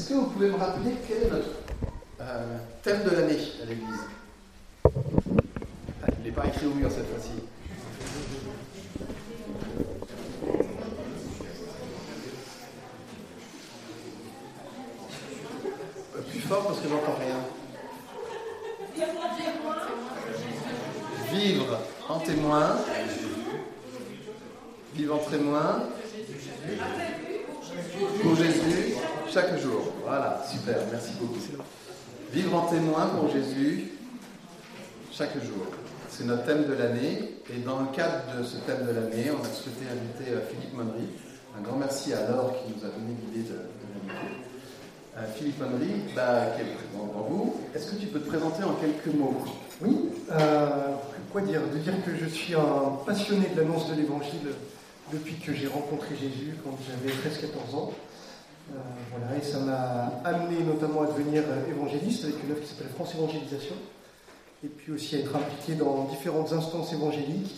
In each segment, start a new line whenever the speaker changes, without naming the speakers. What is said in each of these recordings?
Est-ce que vous pouvez me rappeler quel est notre euh, thème de l'année à l'Église? Ah, Il n'est pas écrit au mur cette fois-ci. Euh, plus fort parce que j'entends rien. Vivre en témoin. Vivre en témoin. Pour Jésus, chaque jour. Voilà, super, merci beaucoup. Vivre en témoin pour Jésus, chaque jour. C'est notre thème de l'année. Et dans le cadre de ce thème de l'année, on a souhaité inviter euh, Philippe Monnery. Un grand merci à Laure qui nous a donné l'idée de, l'inviter. Euh, Philippe Monnery, bah, qui est présent devant vous, est-ce que tu peux te présenter en quelques mots?
Oui, euh, quoi dire? De dire que je suis un passionné de l'annonce de l'Évangile depuis que j'ai rencontré Jésus quand j'avais 13-14 ans. Euh, voilà, et ça m'a amené notamment à devenir évangéliste avec une œuvre qui s'appelle France Évangélisation, et puis aussi à être impliqué dans différentes instances évangéliques,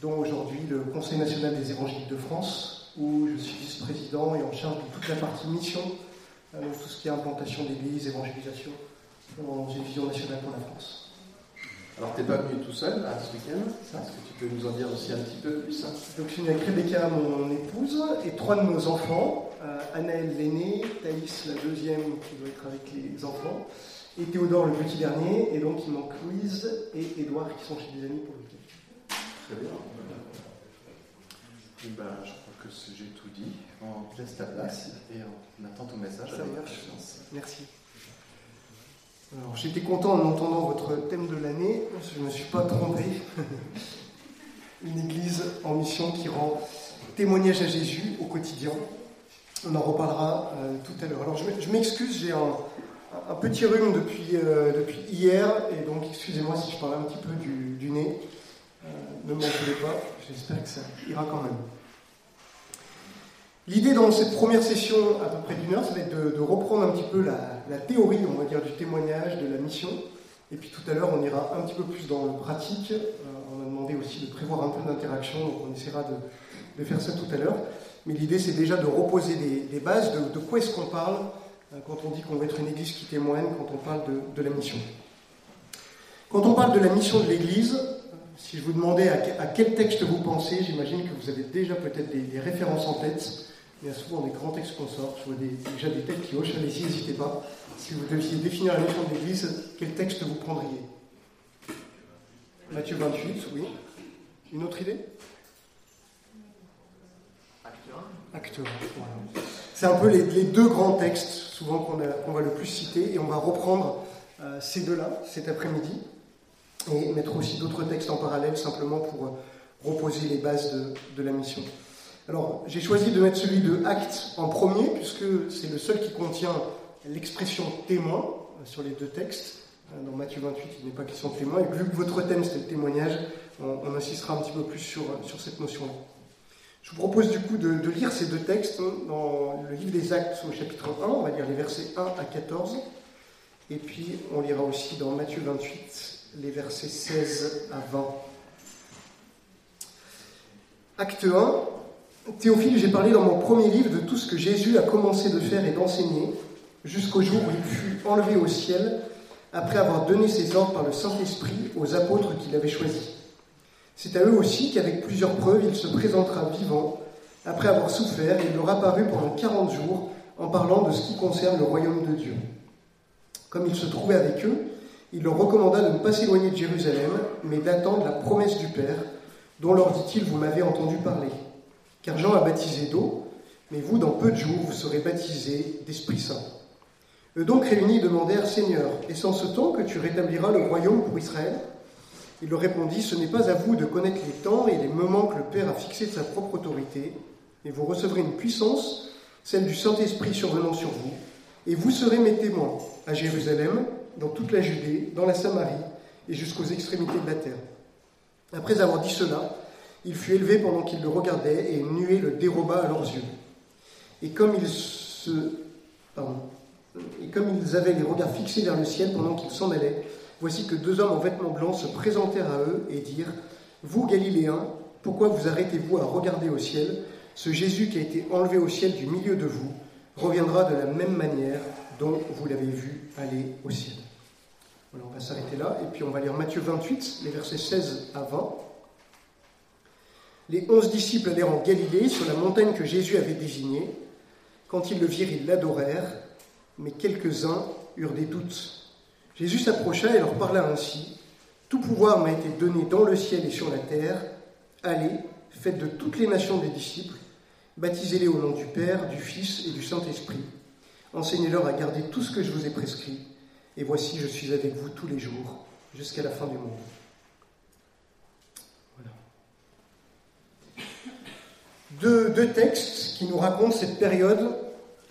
dont aujourd'hui le Conseil national des évangéliques de France, où je suis vice-président et en charge de toute la partie mission, euh, donc tout ce qui est implantation d'église, évangélisation, dans une vision nationale pour la France.
Alors, tu n'es pas venu tout seul là, ce week-end Est-ce que tu peux nous en dire aussi un petit peu plus? Hein
Donc, je suis venu avec Rebecca, mon épouse, et trois de nos enfants. Euh, Anaël, l'aîné, Thaïs, la deuxième, qui doit être avec les enfants, et Théodore, le petit dernier. Et donc, il manque Louise et Édouard, qui sont chez des amis pour le week-end.
Très bien. Et ben, je crois que j'ai tout dit. On laisse ta place et on attend ton message.
Ça marche. Merci. Alors, j'étais content en entendant votre thème de l'année, je ne me suis pas trompé. Une église en mission qui rend témoignage à Jésus au quotidien. On en reparlera euh, tout à l'heure. Alors, je m'excuse, j'ai un, petit rhume depuis, euh, depuis hier, et donc excusez-moi si je parle un petit peu du, nez. Euh, ne m'en voulez pas, j'espère que ça ira quand même. L'idée dans cette première session, à peu près d'une heure, ça va être de, reprendre un petit peu la, théorie, on va dire, du témoignage, de la mission. Et puis tout à l'heure, on ira un petit peu plus dans le pratique. On a demandé aussi de prévoir un peu d'interaction, donc on essaiera de, faire ça tout à l'heure. Mais l'idée, c'est déjà de reposer des, bases, de, quoi est-ce qu'on parle euh, quand on dit qu'on va être une église qui témoigne, quand on parle de, la mission. Quand on parle de la mission de l'église, si je vous demandais à, quel texte vous pensez, j'imagine que vous avez déjà peut-être des références en tête. Il y a souvent des grands textes qu'on sort. Je vois déjà des têtes qui hochent yeux, n'hésitez pas. Si vous deviez définir la mission de l'Église, quel texte vous prendriez? Matthieu 28, oui. Une autre idée? Acte 1. C'est un peu les, deux grands textes, souvent qu'on va le plus citer, et on va reprendre euh, ces deux-là cet après-midi, et mettre aussi d'autres textes en parallèle, simplement pour euh, reposer les bases de la mission. Alors, j'ai choisi de mettre celui de Acte en premier, puisque c'est le seul qui contient l'expression témoin euh, sur les deux textes. Dans Matthieu 28, il n'est pas question de témoin. Et vu que votre thème, c'est le témoignage, on, insistera un petit peu plus sur, sur cette notion-là. Je vous propose du coup de, lire ces deux textes dans le livre des Actes au chapitre 1, on va lire les versets 1 à 14. Et puis, on lira aussi dans Matthieu 28 les versets 16 à 20. Acte 1, Théophile, j'ai parlé dans mon premier livre de tout ce que Jésus a commencé de faire et d'enseigner jusqu'au jour où il fut enlevé au ciel après avoir donné ses ordres par le Saint-Esprit aux apôtres qu'il avait choisis. C'est à eux aussi qu'avec plusieurs preuves il se présentera vivant après avoir souffert et leur apparut pendant quarante jours en parlant de ce qui concerne le royaume de Dieu. Comme il se trouvait avec eux, il leur recommanda de ne pas s'éloigner de Jérusalem, mais d'attendre la promesse du Père, dont leur dit-il, vous m'avez entendu parler. Car Jean a baptisé d'eau, mais vous, dans peu de jours, vous serez baptisés d'Esprit Saint. Eux donc réunis demandèrent, Seigneur, est-ce en ce temps que tu rétabliras le royaume pour Israël? Il leur répondit, Ce n'est pas à vous de connaître les temps et les moments que le Père a fixés de sa propre autorité, mais vous recevrez une puissance, celle du Saint-Esprit survenant sur vous, et vous serez mes témoins à Jérusalem, dans toute la Judée, dans la Samarie et jusqu'aux extrémités de la terre. Après avoir dit cela, il fut élevé pendant qu'ils le regardaient, et une nuée le déroba à leurs yeux. Et comme ils, se, comme ils avaient les regards fixés vers le ciel pendant qu'ils s'en allaient, voici que deux hommes en vêtements blancs se présentèrent à eux et dirent Vous, Galiléens, pourquoi vous arrêtez-vous à regarder au ciel? Ce Jésus qui a été enlevé au ciel du milieu de vous reviendra de la même manière dont vous l'avez vu aller au ciel. Voilà, on va s'arrêter là, et puis on va lire Matthieu 28, les versets 16 à 20. Les onze disciples allèrent en Galilée, sur la montagne que Jésus avait désignée. Quand ils le virent, ils l'adorèrent, mais quelques-uns eurent des doutes. Jésus s'approcha et leur parla ainsi. Tout pouvoir m'a été donné dans le ciel et sur la terre. Allez, faites de toutes les nations des disciples, baptisez-les au nom du Père, du Fils et du Saint-Esprit. Enseignez-leur à garder tout ce que je vous ai prescrit. Et voici, je suis avec vous tous les jours, jusqu'à la fin du monde. Deux, deux, textes qui nous racontent cette période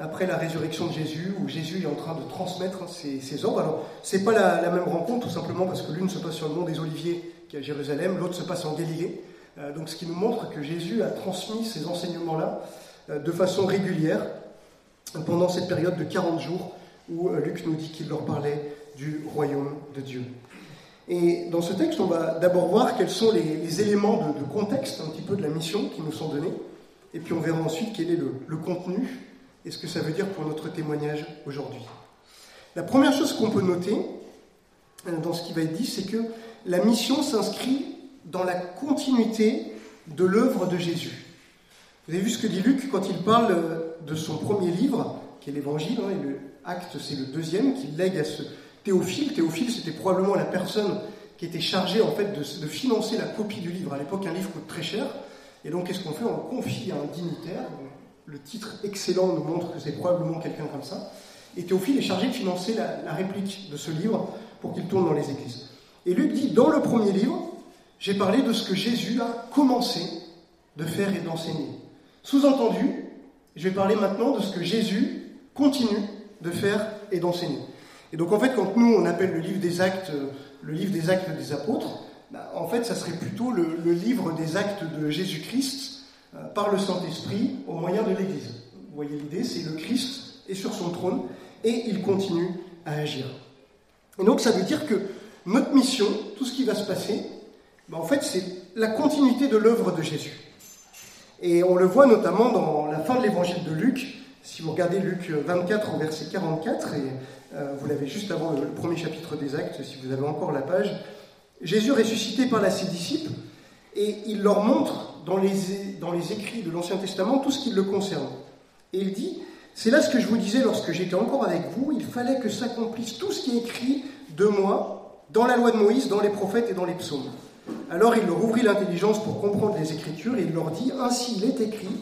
après la résurrection de Jésus, où Jésus est en train de transmettre ses, ses ordres. Alors, ce n'est pas la, même rencontre, tout simplement parce que l'une se passe sur le mont des Oliviers, qui est à Jérusalem, l'autre se passe en Galilée. Euh, donc, ce qui nous montre que Jésus a transmis ces enseignements-là euh, de façon régulière pendant cette période de 40 jours où euh, Luc nous dit qu'il leur parlait du royaume de Dieu. Et dans ce texte, on va d'abord voir quels sont les, éléments de, contexte, un petit peu de la mission qui nous sont donnés, et puis on verra ensuite quel est le contenu et ce que ça veut dire pour notre témoignage aujourd'hui. La première chose qu'on peut noter euh, dans ce qui va être dit, c'est que la mission s'inscrit dans la continuité de l'œuvre de Jésus. Vous avez vu ce que dit Luc quand il parle de son premier livre, qui est l'Évangile, hein, et le acte c'est le deuxième, qu'il lègue à ce Théophile. Théophile, c'était probablement la personne qui était chargée en fait de, de financer la copie du livre. À l'époque, un livre coûte très cher, et donc qu'est-ce qu'on fait? On confie à un dignitaire, le titre excellent nous montre que c'est probablement quelqu'un comme ça. Et Théophile est chargé de financer la, réplique de ce livre pour qu'il tourne dans les églises. Et Luc dit, dans le premier livre, j'ai parlé de ce que Jésus a commencé de faire et d'enseigner. Sous-entendu, je vais parler maintenant de ce que Jésus continue de faire et d'enseigner. Et donc en fait, quand nous on appelle le livre des actes, le livre des actes des apôtres, bah, en fait, ça serait plutôt le, livre des actes de Jésus-Christ euh, par le Saint-Esprit au moyen de l'Église. Vous voyez l'idée, c'est le Christ est sur son trône et il continue à agir. Et donc ça veut dire que notre mission, tout ce qui va se passer, ben en fait c'est la continuité de l'œuvre de Jésus. Et on le voit notamment dans la fin de l'évangile de Luc. Si vous regardez Luc 24 au verset 44, et euh, vous l'avez juste avant le, premier chapitre des Actes, si vous avez encore la page, Jésus ressuscité parle à ses disciples et il leur montre dans les, écrits de l'Ancien Testament tout ce qui le concerne. Et il dit, c'est là ce que je vous disais lorsque j'étais encore avec vous, il fallait que s'accomplisse tout ce qui est écrit de moi dans la loi de Moïse, dans les prophètes et dans les psaumes. Alors il leur ouvrit l'intelligence pour comprendre les Écritures et il leur dit, ainsi il est écrit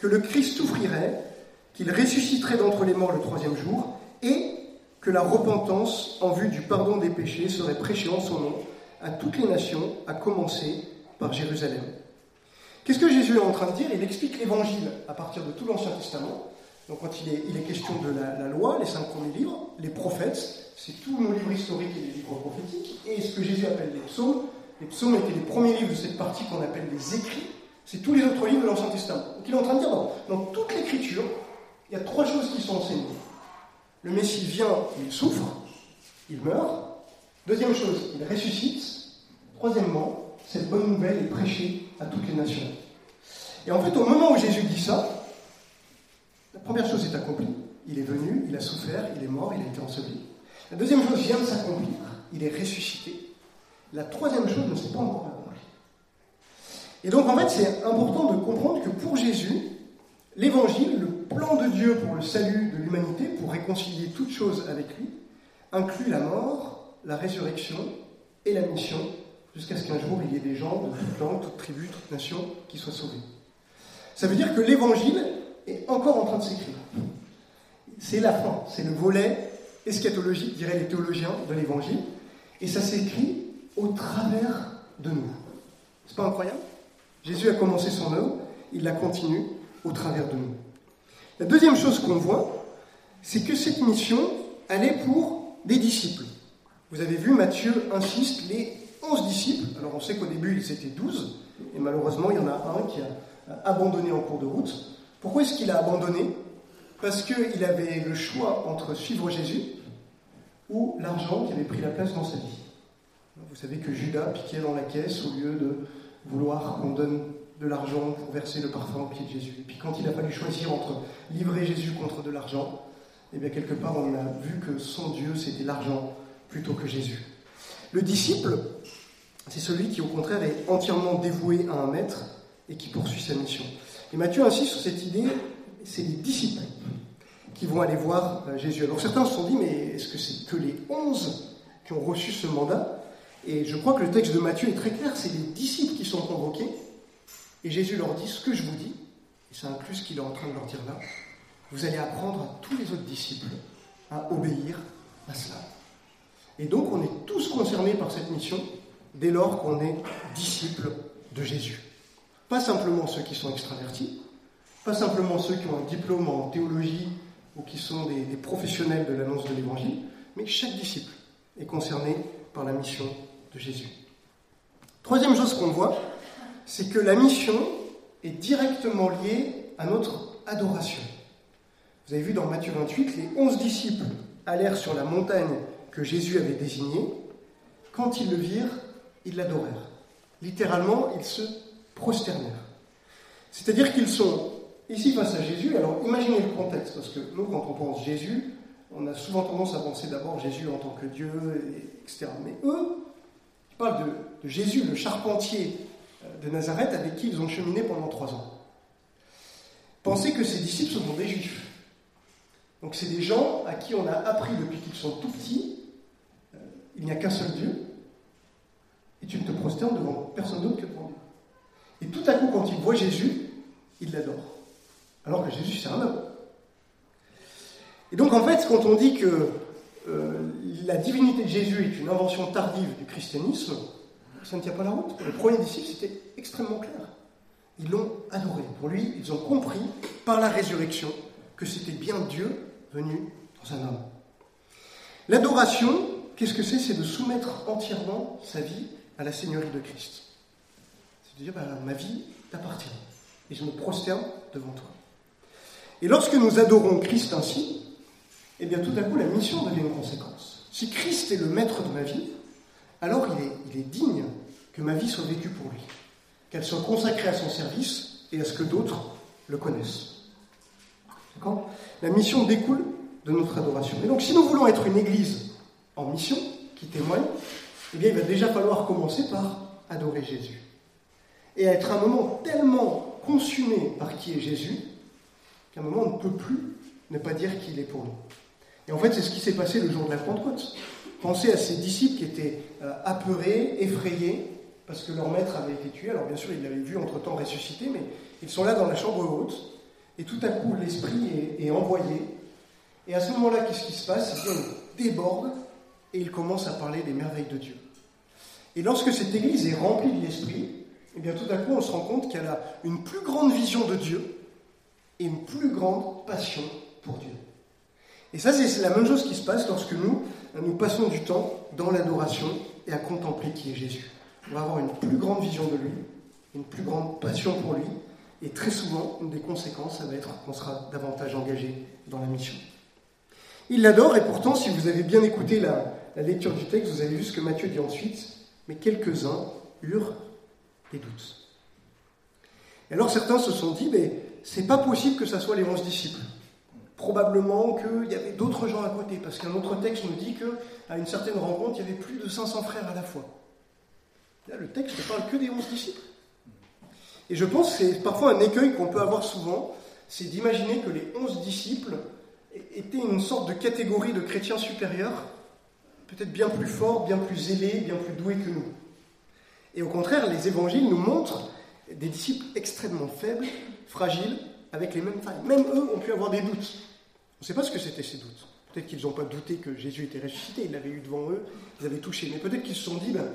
que le Christ souffrirait, qu'il ressusciterait d'entre les morts le troisième jour, et que la repentance en vue du pardon des péchés serait prêchée en son nom à toutes les nations, à commencer par Jérusalem. Qu'est-ce que Jésus est en train de dire? Il explique l'évangile à partir de tout l'Ancien Testament. Donc quand il est, question de la, loi, les cinq premiers livres, les prophètes, c'est tous nos livres historiques et les livres prophétiques, et ce que Jésus appelle les psaumes. Les psaumes étaient les premiers livres de cette partie qu'on appelle les écrits. C'est tous les autres livres de l'Ancien Testament. Donc il est en train de dire, dans, dans toute l'écriture, il y a trois choses qui sont enseignées. Le Messie vient, il souffre, il meurt. Deuxième chose, il ressuscite. Troisièmement, cette bonne nouvelle est prêchée à toutes les nations. Et en fait, au moment où Jésus dit ça, la première chose est accomplie. Il est venu, il a souffert, il est mort, il a été enseveli. La deuxième chose vient de s'accomplir, il est ressuscité. La troisième chose ne s'est pas encore accomplie. Et donc, en fait, c'est important de comprendre que pour Jésus, l'évangile, le plan de Dieu pour le salut de l'humanité, pour réconcilier toutes choses avec lui, inclut la mort, la résurrection et la mission jusqu'à ce qu'un jour il y ait des gens de toute langue, toute tribu, toute nation qui soient sauvés. Ça veut dire que l'évangile est encore en train de s'écrire. C'est la fin, c'est le volet eschatologique, diraient les théologiens, de l'évangile, et ça s'écrit au travers de nous. C'est pas incroyable? Jésus a commencé son œuvre, il la continue au travers de nous. La deuxième chose qu'on voit, c'est que cette mission, elle est pour des disciples. Vous avez vu, Matthieu insiste, les 11 disciples. Alors on sait qu'au début ils étaient 12, et malheureusement il y en a un qui a abandonné en cours de route. Pourquoi est-ce qu'il a abandonné? Parce qu'il avait le choix entre suivre Jésus ou l'argent qui avait pris la place dans sa vie. Vous savez que Judas piquait dans la caisse au lieu de vouloir qu'on donne de l'argent pour verser le parfum au pied de Jésus. Et puis quand il a fallu choisir entre livrer Jésus contre de l'argent, eh bien quelque part on a vu que son Dieu c'était l'argent plutôt que Jésus. Le disciple, c'est celui qui au contraire est entièrement dévoué à un maître et qui poursuit sa mission. Et Matthieu insiste sur cette idée, c'est les disciples qui vont aller voir euh, Jésus. Alors certains se sont dit, mais est-ce que c'est que les onze qui ont reçu ce mandat? Et je crois que le texte de Matthieu est très clair, c'est les disciples qui sont convoqués et Jésus leur dit ce que je vous dis, et c'est inclus ce qu'il est en train de leur dire là, vous allez apprendre à tous les autres disciples à obéir à cela. Et donc on est tous concernés par cette mission dès lors qu'on est disciples de Jésus. Pas simplement ceux qui sont extravertis, pas simplement ceux qui ont un diplôme en théologie ou qui sont des, professionnels de l'annonce de l'Évangile, mais chaque disciple est concerné par la mission de Jésus. Troisième chose qu'on voit, c'est que la mission est directement liée à notre adoration. Vous avez vu dans Matthieu 28, les onze disciples allèrent sur la montagne que Jésus avait désignée. Quand ils le virent, ils l'adorèrent. Littéralement, ils se prosternèrent. C'est-à-dire qu'ils sont ici face à Jésus. Alors imaginez le contexte, parce que nous, quand on pense Jésus, on a souvent tendance à penser d'abord Jésus en tant que Dieu, etc. Mais eux, ils parlent de, Jésus, le charpentier de Nazareth avec qui ils ont cheminé pendant trois ans. Pensez que ces disciples sont des juifs. Donc c'est des gens à qui on a appris depuis qu'ils sont tout petits, euh, il n'y a qu'un seul Dieu, et tu ne te prosternes devant personne d'autre que Dieu. Et tout à coup, quand ils voient Jésus, ils l'adorent. Alors que Jésus, c'est un homme. Et donc en fait, quand on dit que euh, la divinité de Jésus est une invention tardive du christianisme, ça ne tient pas la route. Les premiers disciples, c'était extrêmement clair. Ils l'ont adoré. Pour lui, ils ont compris par la résurrection que c'était bien Dieu venu dans un homme. L'adoration, qu'est-ce que c'est? C'est de soumettre entièrement sa vie à la Seigneurie de Christ. De dire, ben, ma vie t'appartient et je me prosterne devant toi. Et lorsque nous adorons Christ ainsi, eh bien tout à coup la mission devient une conséquence. Si Christ est le maître de ma vie, alors il est, digne que ma vie soit vécue pour lui, qu'elle soit consacrée à son service et à ce que d'autres le connaissent. La mission découle de notre adoration. Et donc si nous voulons être une église en mission, qui témoigne, eh bien il va déjà falloir commencer par adorer Jésus. Et à être un moment tellement consumé par qui est Jésus, qu'à un moment on ne peut plus ne pas dire qu'il est pour nous. Et en fait, c'est ce qui s'est passé le jour de la Pentecôte. Pensez à ces disciples qui étaient euh, apeurés, effrayés, parce que leur maître avait été tué. Alors bien sûr, ils l'avaient vu entre-temps ressuscité, mais ils sont là dans la chambre haute, et tout à coup, l'Esprit est, envoyé. Et à ce moment-là, qu'est-ce qui se passe? Eh bien, il déborde, et il commence à parler des merveilles de Dieu. Et lorsque cette Église est remplie de l'Esprit, eh bien tout à coup, on se rend compte qu'elle a une plus grande vision de Dieu et une plus grande passion pour Dieu. Et ça, c'est la même chose qui se passe lorsque nous, nous passons du temps dans l'adoration et à contempler qui est Jésus. On va avoir une plus grande vision de lui, une plus grande passion pour lui, et très souvent, une des conséquences, ça va être qu'on sera davantage engagé dans la mission. Il l'adore, et pourtant, si vous avez bien écouté la, la lecture du texte, vous avez vu ce que Matthieu dit ensuite, mais quelques-uns eurent des doutes. Et alors certains se sont dit, mais c'est pas possible que ça soit les onze disciples probablement qu'il y avait d'autres gens à côté, parce qu'un autre texte nous dit qu'à une certaine rencontre, il y avait plus de 500 frères à la fois. Là, le texte ne parle que des 11 disciples. Et je pense que c'est parfois un écueil qu'on peut avoir souvent, c'est d'imaginer que les 11 disciples étaient une sorte de catégorie de chrétiens supérieurs, peut-être bien plus forts, bien plus zélés, bien plus doués que nous. Et au contraire, les évangiles nous montrent des disciples extrêmement faibles, fragiles, avec les mêmes failles. Même eux ont pu avoir des doutes. On ne sait pas ce que c'était ces doutes. Peut-être qu'ils n'ont pas douté que Jésus était ressuscité, ils l'avaient eu devant eux, ils avaient touché. Mais peut-être qu'ils se sont dit, ben,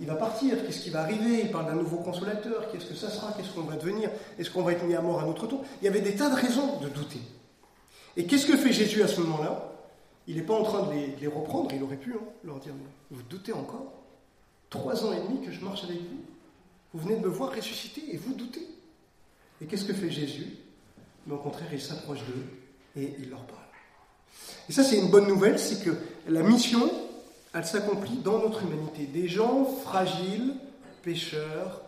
il va partir, qu'est-ce qui va arriver? Il parle d'un nouveau consolateur, qu'est-ce que ça sera? Qu'est-ce qu'on va devenir? Est-ce qu'on va être mis à mort à notre tour? Il y avait des tas de raisons de douter. Et qu'est-ce que fait Jésus à ce moment-là? Il n'est pas en train de les, reprendre, il aurait pu hein, leur dire, vous doutez encore? Trois ans et demi que je marche avec vous. Vous venez de me voir ressusciter et vous doutez. Et qu'est-ce que fait Jésus? Mais au contraire, il s'approche d'eux et il leur parle. Et ça, c'est une bonne nouvelle, c'est que la mission, elle s'accomplit dans notre humanité. Des gens fragiles, pécheurs,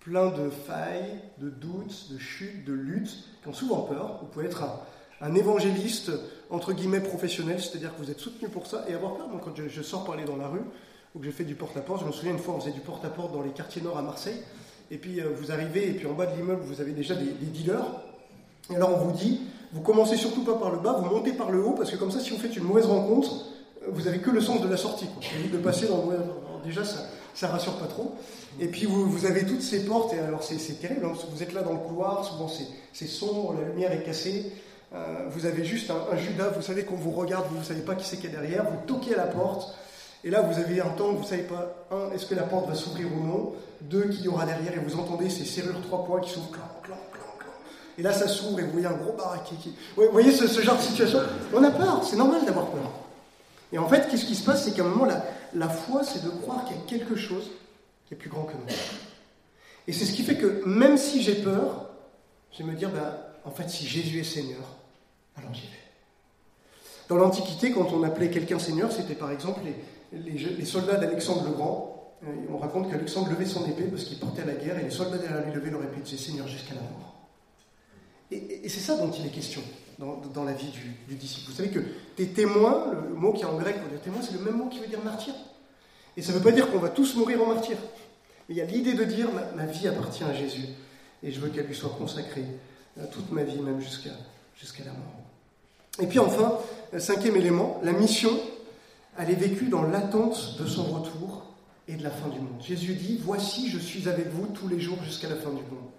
plein de failles, de doutes, de chutes, de luttes, qui ont souvent peur. Vous pouvez être un, évangéliste, entre guillemets, professionnel, c'est-à-dire que vous êtes soutenu pour ça, et avoir peur. Moi, quand je, sors parler dans la rue, que je fais du porte-à-porte, je me souviens une fois, on faisait du porte-à-porte dans les quartiers nord à Marseille, et puis euh, vous arrivez, et puis en bas de l'immeuble, vous avez déjà des, dealers, et alors on vous dit, vous commencez surtout pas par le bas, vous montez par le haut, parce que comme ça, si vous faites une mauvaise rencontre, vous avez que le sens de la sortie. Quoi. de passer dans le... déjà, ça, ça rassure pas trop. Et puis vous, avez toutes ces portes, et alors c'est terrible, hein, vous êtes là dans le couloir, souvent c'est sombre, la lumière est cassée, euh, vous avez juste un, Judas, vous savez qu'on vous regarde, vous ne savez pas qui c'est qui est derrière, vous toquez à la porte, et là vous avez un temps où vous ne savez pas, un, est-ce que la porte va s'ouvrir ou non, deux, qui y aura derrière, et vous entendez ces serrures trois points qui s'ouvrent, clan, clan, clan, clan. Et là ça s'ouvre, et vous voyez un gros baraquet qui... Vous voyez ce, genre de situation? On a peur, c'est normal d'avoir peur. Et en fait, qu'est-ce qui se passe? C'est qu'à un moment, la, la foi, c'est de croire qu'il y a quelque chose qui est plus grand que nous. Et c'est ce qui fait que même si j'ai peur, je vais me dire, ben, en fait, si Jésus est Seigneur, alors j'y vais. Dans l'Antiquité, quand on appelait quelqu'un Seigneur, c'était par exemple les, les, soldats d'Alexandre le Grand. Euh, on raconte qu'Alexandre levait son épée parce qu'il partait à la guerre et les soldats derrière lui levaient leur épée et disaient Seigneur jusqu'à la mort. Et, c'est ça dont il est question dans, la vie du, disciple. Vous savez que des témoins, le, mot qui est en grec pour dire témoin, c'est le même mot qui veut dire martyr. Et ça ne veut pas dire qu'on va tous mourir en martyr. Mais il y a l'idée de dire ma, vie appartient à Jésus et je veux qu'elle lui soit consacrée euh, toute ma vie, même jusqu'à jusqu'à la mort. Et puis enfin, euh, cinquième élément, la mission, elle est vécue dans l'attente de son retour et de la fin du monde. Jésus dit Voici, je suis avec vous tous les jours jusqu'à la fin du monde.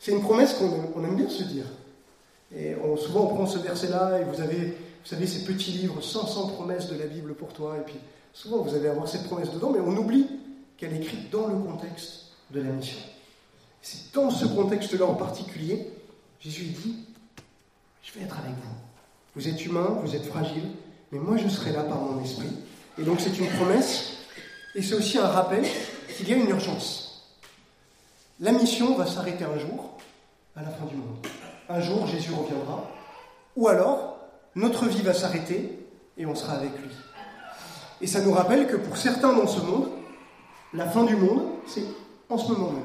C'est une promesse qu'on aime bien se dire. Et souvent, on prend ce verset-là et vous avez, vous savez, ces petits livres 500 promesses de la Bible pour toi. Et puis, souvent, vous allez avoir cette promesse dedans, mais on oublie qu'elle est écrite dans le contexte de la mission. C'est dans ce contexte-là en particulier, Jésus dit Je vais être avec vous. Vous êtes humain, vous êtes fragile, mais moi je serai là par mon esprit. Et donc, c'est une promesse et c'est aussi un rappel qu'il y a une urgence. La mission va s'arrêter un jour, à la fin du monde. Un jour, Jésus reviendra. Ou alors, notre vie va s'arrêter et on sera avec lui. Et ça nous rappelle que pour certains dans ce monde, la fin du monde, c'est en ce moment même.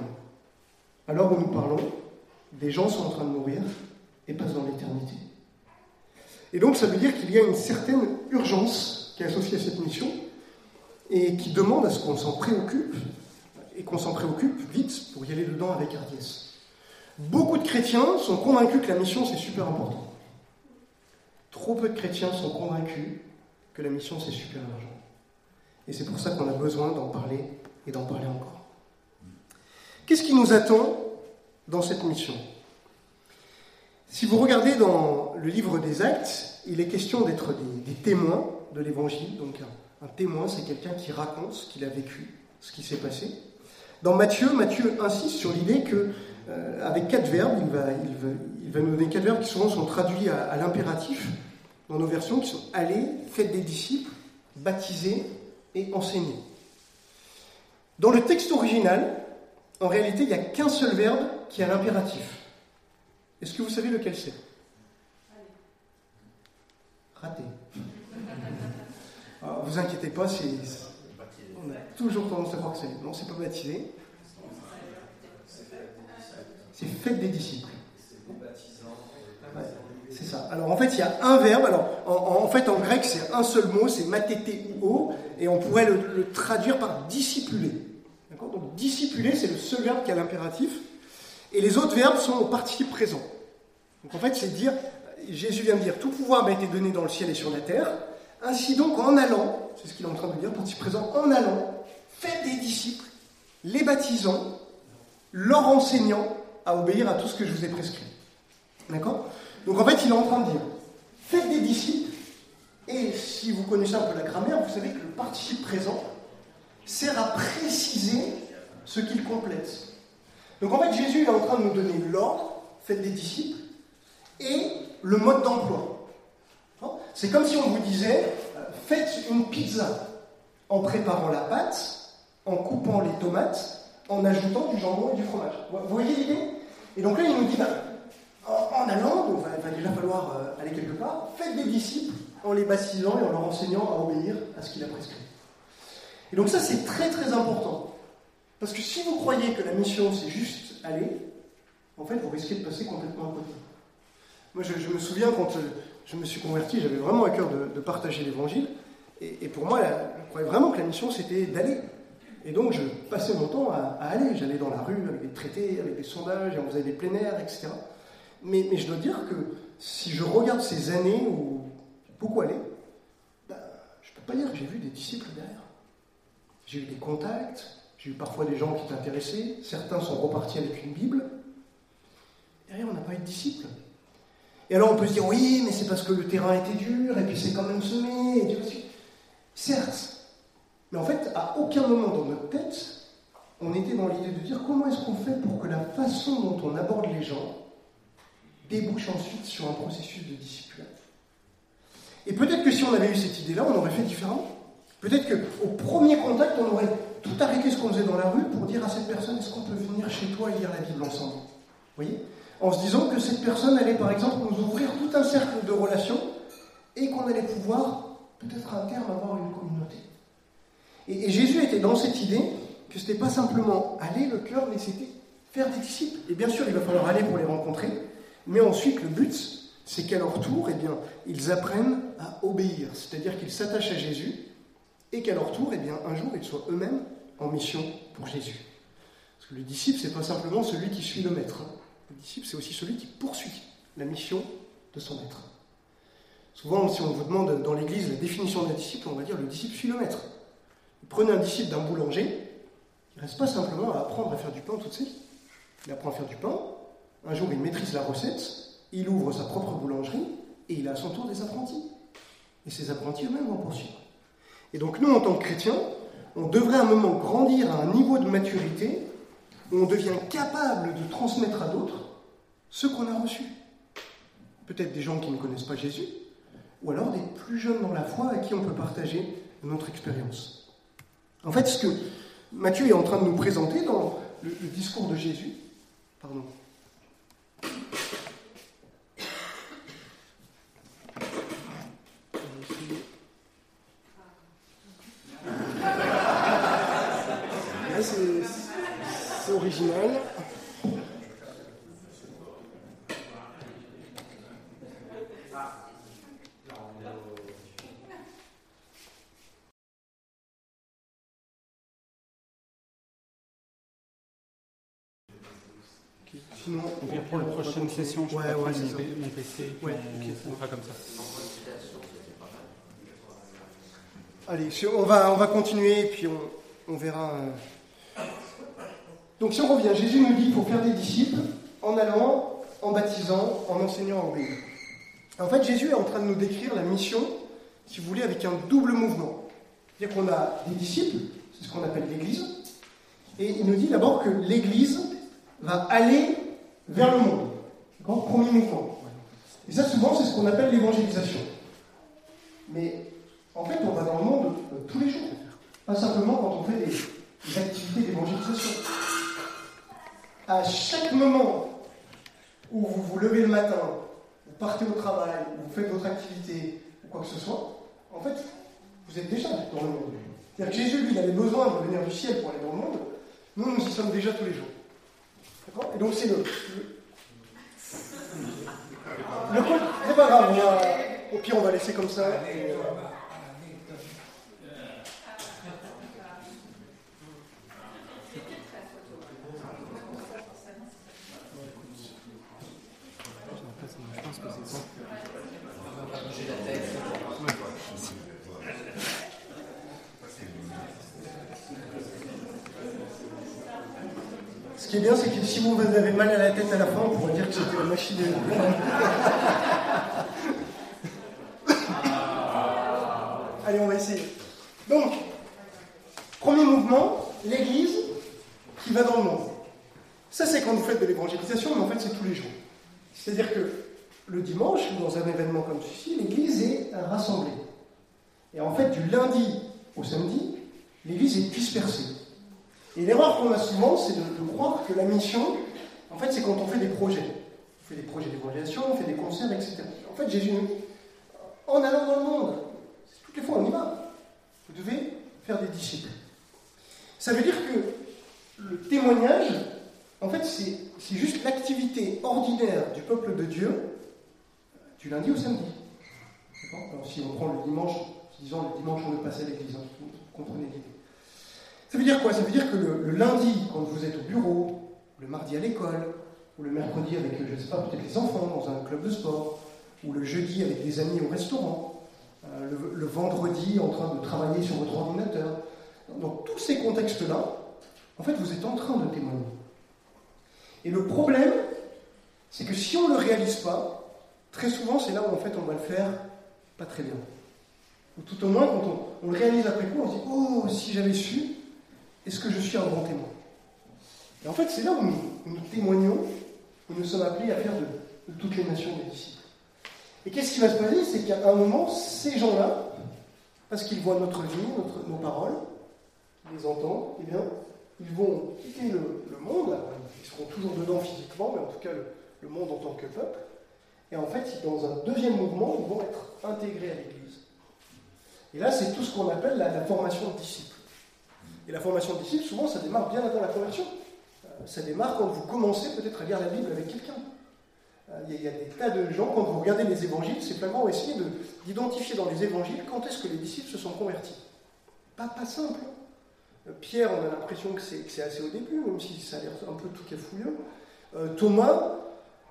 Alors où nous parlons, des gens sont en train de mourir et passent dans l'éternité. Et donc ça veut dire qu'il y a une certaine urgence qui est associée à cette mission et qui demande à ce qu'on s'en préoccupe et qu'on s'en préoccupe vite pour y aller dedans avec hardiesse. Beaucoup de chrétiens sont convaincus que la mission c'est super important. Trop peu de chrétiens sont convaincus que la mission c'est super urgent. Et c'est pour ça qu'on a besoin d'en parler et d'en parler encore. Qu'est-ce qui nous attend dans cette mission? Si vous regardez dans le livre des Actes, il est question d'être des, témoins de l'Évangile. Donc un, témoin, c'est quelqu'un qui raconte ce qu'il a vécu, ce qui s'est passé. Dans Matthieu, Matthieu insiste sur l'idée que, euh, avec quatre verbes, il va, nous donner quatre verbes qui souvent sont traduits à, l'impératif dans nos versions, qui sont allez, faites des disciples, baptisez, et enseigner. Dans le texte original, en réalité, il n'y a qu'un seul verbe qui a l'impératif. Est-ce que vous savez lequel c'est? Raté. Alors, vous inquiétez pas, c'est, on a toujours tendance à croire que c'est. Non, c'est pas baptisé. C'est faites des disciples. C'est ça. Alors en fait, il y a un verbe. Alors en, fait, en grec, c'est un seul mot, c'est matété ou o, et on pourrait le, traduire par discipuler. Donc discipuler, c'est le seul verbe qui a l'impératif, et les autres verbes sont au participe présent. Donc en fait, c'est dire, Jésus vient de dire, tout pouvoir m'a été donné dans le ciel et sur la terre. Ainsi donc, en allant, c'est ce qu'il est en train de dire, participe présent, en allant, faites des disciples, les baptisant, leur enseignant à obéir à tout ce que je vous ai prescrit. D'accord? Donc en fait, il est en train de dire, faites des disciples, et si vous connaissez un peu la grammaire, vous savez que le participe présent sert à préciser ce qu'il complète. Donc en fait, Jésus est en train de nous donner l'ordre, faites des disciples, et le mode d'emploi. C'est comme si on vous disait, euh, faites une pizza en préparant la pâte, en coupant les tomates, en ajoutant du jambon et du fromage. Vous voyez l'idée? Et donc là, il nous dit, bah, en, allant, il va, déjà falloir euh, aller quelque part, faites des disciples en les baptisant et en leur enseignant à obéir à ce qu'il a prescrit. Et donc ça, c'est très très important. Parce que si vous croyez que la mission c'est juste aller, en fait vous risquez de passer complètement à côté. Moi je, me souviens quand euh, je me suis converti, j'avais vraiment à cœur de, partager l'évangile. Et, pour moi, je croyais vraiment que la mission c'était d'aller. Et donc je passais mon temps à, aller. J'allais dans la rue avec des traités, avec des sondages, on faisait des plein air, etc. Mais, je dois dire que si je regarde ces années où beaucoup allé, ben, je ne peux pas dire que j'ai vu des disciples derrière. J'ai eu des contacts, j'ai eu parfois des gens qui t'intéressaient, certains sont repartis avec une Bible. Derrière, on n'a pas eu de disciples. Et alors on peut se dire, oui, mais c'est parce que le terrain était dur, et puis c'est quand même semé, et Certes, mais en fait, à aucun moment dans notre tête, on était dans l'idée de dire comment est-ce qu'on fait pour que la façon dont on aborde les gens débouche ensuite sur un processus de discipline? Et peut-être que si on avait eu cette idée-là, on aurait fait différemment. Peut-être qu'au premier contact, on aurait tout arrêté ce qu'on faisait dans la rue pour dire à cette personne est-ce qu'on peut venir chez toi et lire la Bible ensemble? Vous voyez? En se disant que cette personne allait par exemple nous ouvrir tout un cercle de relations et qu'on allait pouvoir peut-être à terme avoir une communauté. Et, Jésus était dans cette idée que ce n'était pas simplement aller le cœur, mais c'était faire des disciples. Et bien sûr, il va falloir aller pour les rencontrer, mais ensuite, le but, c'est qu'à leur tour, eh bien, ils apprennent à obéir, c'est-à-dire qu'ils s'attachent à Jésus, et qu'à leur tour, eh bien, un jour, ils soient eux-mêmes en mission pour Jésus. Parce que le disciple, c'est pas simplement celui qui suit le maître. Hein. Le disciple, c'est aussi celui qui poursuit la mission de son maître. Souvent, si on vous demande dans l'Église la définition d'un disciple, on va dire le disciple suit le maître. Prenez un disciple d'un boulanger, il ne reste pas simplement à apprendre à faire du pain toute sa vie. Il apprend à faire du pain, un jour il maîtrise la recette, il ouvre sa propre boulangerie, et il a à son tour des apprentis. Et ces apprentis eux-mêmes vont poursuivre. Et donc nous, en tant que chrétiens, on devrait à un moment grandir à un niveau de maturité on devient capable de transmettre à d'autres ce qu'on a reçu. Peut-être des gens qui ne connaissent pas Jésus, ou alors des plus jeunes dans la foi à qui on peut partager notre expérience. En fait, ce que Matthieu est en train de nous présenter dans le, discours de Jésus, pardon. c'est original.
on vient pour la prochaine session. Je
ouais, ouais,
mon, PC. Ouais, on, fera comme ça.
Allez, on va, on va continuer et puis on, on verra. Euh. Donc si on revient, Jésus nous dit qu'il faut faire des disciples en allant, en baptisant, en enseignant, en obéissant. En fait, Jésus est en train de nous décrire la mission, si vous voulez, avec un double mouvement. C'est-à-dire qu'on a des disciples, c'est ce qu'on appelle l'Église, et il nous dit d'abord que l'Église va aller vers le monde. Premier mouvement. Et ça, souvent, c'est ce qu'on appelle l'évangélisation. Mais en fait, on va dans le monde euh, tous les jours. Pas simplement quand on fait des, activités d'évangélisation. À chaque moment où vous vous levez le matin, vous partez au travail, vous faites votre activité, ou quoi que ce soit, en fait, vous êtes déjà dans le monde. C'est-à-dire que Jésus, lui, il avait besoin de venir du ciel pour aller dans le monde. Nous, nous y sommes déjà tous les jours. Et donc, c'est le, le coup, c'est pas grave, au pire on va laisser comme ça. Qui est bien, c'est que si vous avez mal à la tête à la fin, on pourrait dire que c'était la machine. Allez, on va essayer. Donc, premier mouvement, l'Église qui va dans le monde. Ça, c'est quand vous faites de l'évangélisation, mais en fait, c'est tous les jours. C'est-à-dire que le dimanche, dans un événement comme celui-ci, l'Église est rassemblée. Et en fait, du lundi au samedi, l'Église est dispersée. Et l'erreur qu'on a souvent, c'est de, croire que la mission, en fait, c'est quand on fait des projets. On fait des projets d'évaluation, on fait des concerts, etc. En fait, Jésus en allant dans le monde, toutes les fois on y va, vous devez faire des disciples. Ça veut dire que le témoignage, en fait, c'est juste l'activité ordinaire du peuple de Dieu du lundi au samedi. si on prend le dimanche, disons le dimanche on le passe à l'église, hein, vous comprenez l'idée. Ça veut dire quoi? Ça veut dire que le, lundi, quand vous êtes au bureau, le mardi à l'école, ou le mercredi avec, je ne sais pas, peut-être les enfants dans un club de sport, ou le jeudi avec des amis au restaurant, euh, le, le, vendredi en train de travailler sur votre ordinateur. Dans tous ces contextes-là, en fait, vous êtes en train de témoigner. Et le problème, c'est que si on ne le réalise pas, très souvent, c'est là où en fait on va le faire pas très bien. Ou tout au moins, quand on, le réalise après coup, on se dit Oh, si j'avais su, est-ce que je suis un bon témoin? Et en fait, c'est là où nous, témoignons, où nous sommes appelés à faire de, toutes les nations des disciples. Et qu'est-ce qui va se passer? C'est qu'à un moment, ces gens-là, parce qu'ils voient notre vie, nos paroles, ils les entendent, eh bien, ils vont quitter le, monde, ils seront toujours dedans physiquement, mais en tout cas le, monde en tant que peuple. Et en fait, dans un deuxième mouvement, ils vont être intégrés à l'Église. Et là, c'est tout ce qu'on appelle la, formation de disciples. Et la formation de disciples, souvent, ça démarre bien avant la conversion. Euh, ça démarre quand vous commencez peut-être à lire la Bible avec quelqu'un. Euh, il y, a des tas de gens, quand vous regardez les évangiles, c'est vraiment essayer d'identifier dans les évangiles quand est-ce que les disciples se sont convertis. Pas, pas simple. Hein. Pierre, on a l'impression que c'est assez au début, même si ça a l'air un peu tout cafouilleux. Euh, Thomas,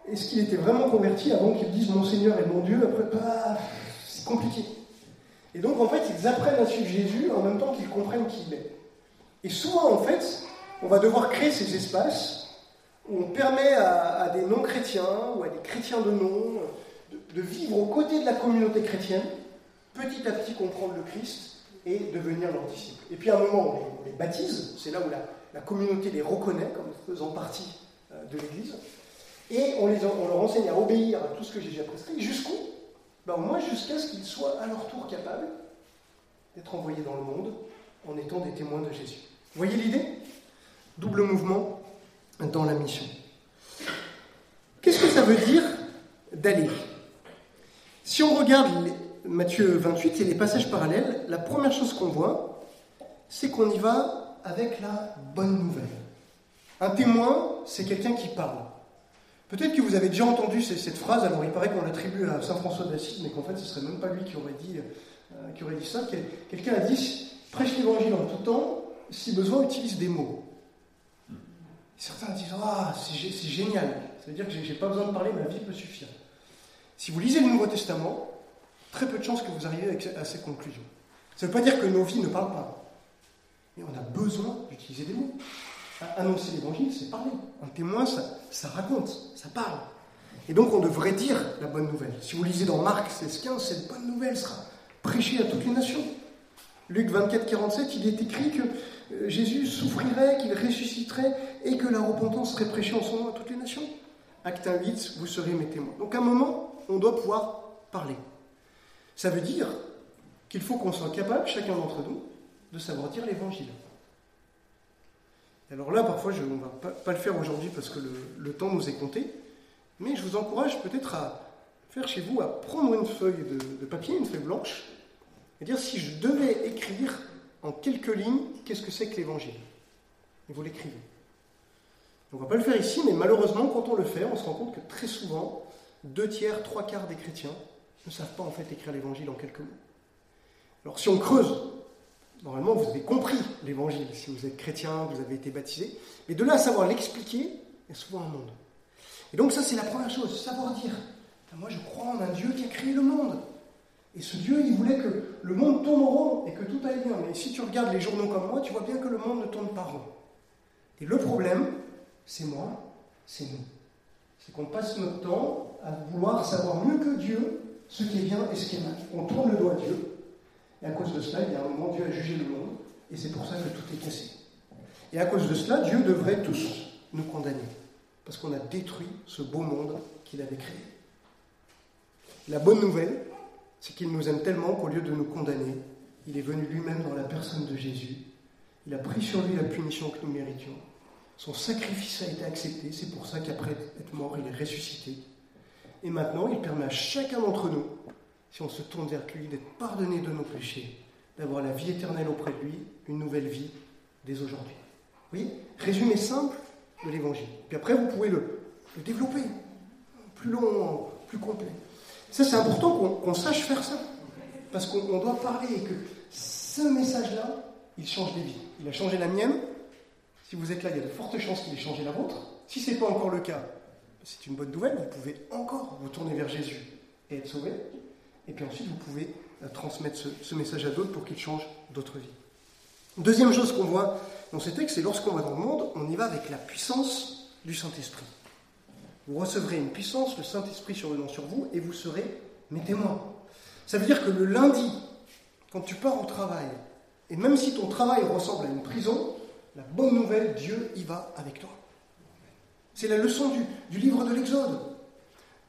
est-ce qu'il était vraiment converti avant qu'il dise mon Seigneur et mon Dieu Après, bah, c'est compliqué. Et donc, en fait, ils apprennent à suivre Jésus en même temps qu'ils comprennent qui il est. Et souvent, en fait, on va devoir créer ces espaces où on permet à, des non-chrétiens ou à des chrétiens de nom de, vivre aux côtés de la communauté chrétienne, petit à petit comprendre le Christ et devenir leurs disciples. Et puis à un moment, on les, baptise, c'est là où la, communauté les reconnaît comme faisant partie euh, de l'Église, et on, les, on, leur enseigne à obéir à tout ce que j'ai déjà prescrit, jusqu'où? Ben, Au moins jusqu'à ce qu'ils soient à leur tour capables d'être envoyés dans le monde en étant des témoins de Jésus. Vous voyez l'idée? Double mouvement dans la mission. Qu'est-ce que ça veut dire d'aller? Si on regarde Matthieu 28 et les passages parallèles, la première chose qu'on voit, c'est qu'on y va avec la bonne nouvelle. Un témoin, c'est quelqu'un qui parle. Peut-être que vous avez déjà entendu cette phrase, alors il paraît qu'on l'attribue à Saint François d'Assise, mais qu'en fait ce serait même pas lui qui aurait dit, euh, qui aurait dit ça. Quelqu'un a dit prêche l'évangile en tout temps, si besoin utilise des mots. Certains disent Ah, c'est génial, ça veut dire que j'ai pas besoin de parler, ma vie peut suffire. Si vous lisez le Nouveau Testament, très peu de chances que vous arriviez à ces conclusions. Ça ne veut pas dire que nos vies ne parlent pas. Mais on a besoin d'utiliser des mots. Annoncer l'évangile, c'est parler. Un témoin, ça, raconte, ça parle. Et donc on devrait dire la bonne nouvelle. Si vous lisez dans Marc 16, 15, cette bonne nouvelle sera prêchée à toutes les nations. Luc 24, 47, il est écrit que euh, Jésus souffrirait, qu'il ressusciterait et que la repentance serait prêchée en son nom à toutes les nations. Acte 1, 8, vous serez mes témoins. Donc à un moment, on doit pouvoir parler. Ça veut dire qu'il faut qu'on soit capable, chacun d'entre nous, de savoir dire l'évangile. Alors là, parfois, je, on ne va pas, le faire aujourd'hui parce que le, temps nous est compté, mais je vous encourage peut-être à faire chez vous, à prendre une feuille de, papier, une feuille blanche, et dire si je devais écrire en quelques lignes, qu'est-ce que c'est que l'évangile? Et vous l'écrivez. On ne va pas le faire ici, mais malheureusement, quand on le fait, on se rend compte que très souvent, deux tiers, trois quarts des chrétiens ne savent pas en fait écrire l'évangile en quelques mots. Alors si on creuse, normalement vous avez compris l'évangile, si vous êtes chrétien, vous avez été baptisé, mais de là à savoir l'expliquer, il y a souvent un monde. Et donc ça c'est la première chose, savoir dire, moi je crois en un Dieu qui a créé le monde. Et ce Dieu, il voulait que le monde tourne rond et que tout aille bien. Mais si tu regardes les journaux comme moi, tu vois bien que le monde ne tourne pas rond. Et le problème, c'est moi, c'est nous. C'est qu'on passe notre temps à vouloir savoir mieux que Dieu ce qui est bien et ce qui est mal. On tourne le doigt à Dieu, et à cause de cela, il y a un moment, Dieu a jugé le monde, et c'est pour ça que tout est cassé. Et à cause de cela, Dieu devrait tous nous condamner, parce qu'on a détruit ce beau monde qu'il avait créé. La bonne nouvelle, c'est qu'il nous aime tellement qu'au lieu de nous condamner, il est venu lui-même dans la personne de Jésus. Il a pris sur lui la punition que nous méritions. Son sacrifice a été accepté, c'est pour ça qu'après être mort, il est ressuscité. Et maintenant, il permet à chacun d'entre nous, si on se tourne vers lui, d'être pardonné de nos péchés, d'avoir la vie éternelle auprès de lui, une nouvelle vie dès aujourd'hui. Oui, résumé simple de l'évangile. Puis après, vous pouvez le, développer, plus long, plus complet. Ça, c'est important qu'on sache faire ça. Parce qu'on doit parler et que ce message-là, il change des vies. Il a changé la mienne. Si vous êtes là, il y a de fortes chances qu'il ait changé la vôtre. Si ce n'est pas encore le cas, c'est une bonne nouvelle. Vous pouvez encore vous tourner vers Jésus et être sauvé. Et puis ensuite, vous pouvez euh, transmettre ce, message à d'autres pour qu'il change d'autres vies. Deuxième chose qu'on voit dans ces textes, c'est lorsqu'on va dans le monde, on y va avec la puissance du Saint-Esprit. Vous recevrez une puissance, le Saint-Esprit survenant sur vous, et vous serez mes témoins. Ça veut dire que le lundi, quand tu pars au travail, et même si ton travail ressemble à une prison, la bonne nouvelle, Dieu y va avec toi. C'est la leçon du, livre de l'Exode.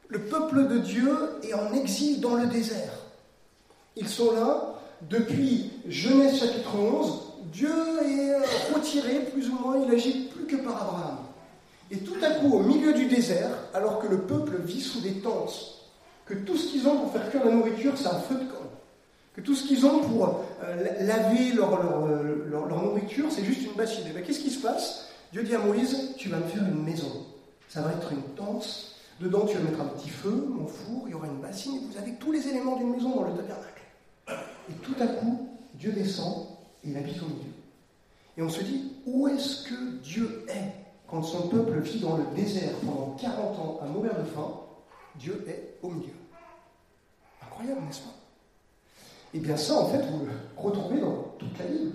Le peuple de Dieu est en exil dans le désert. Ils sont là depuis Genèse chapitre 11. Dieu est retiré, plus ou moins, il agit plus que par Abraham. Et tout à coup, au milieu du désert, alors que le peuple vit sous des tentes, que tout ce qu'ils ont pour faire cuire la nourriture, c'est un feu de camp, que tout ce qu'ils ont pour euh, laver euh, leur, leur, nourriture, c'est juste une bassine. Et bien, qu'est-ce qui se passe? Dieu dit à Moïse, tu vas me faire une maison. Ça va être une tente. Dedans, tu vas mettre un petit feu, mon four, il y aura une bassine, et vous avez tous les éléments d'une maison dans le tabernacle. Et tout à coup, Dieu descend et il habite au milieu. Et on se dit, où est-ce que Dieu est? Quand son peuple vit dans le désert pendant 40 ans à mourir de faim Dieu est au milieu. Incroyable, n'est-ce pas? Eh bien ça, en fait, vous le retrouvez dans toute la Bible.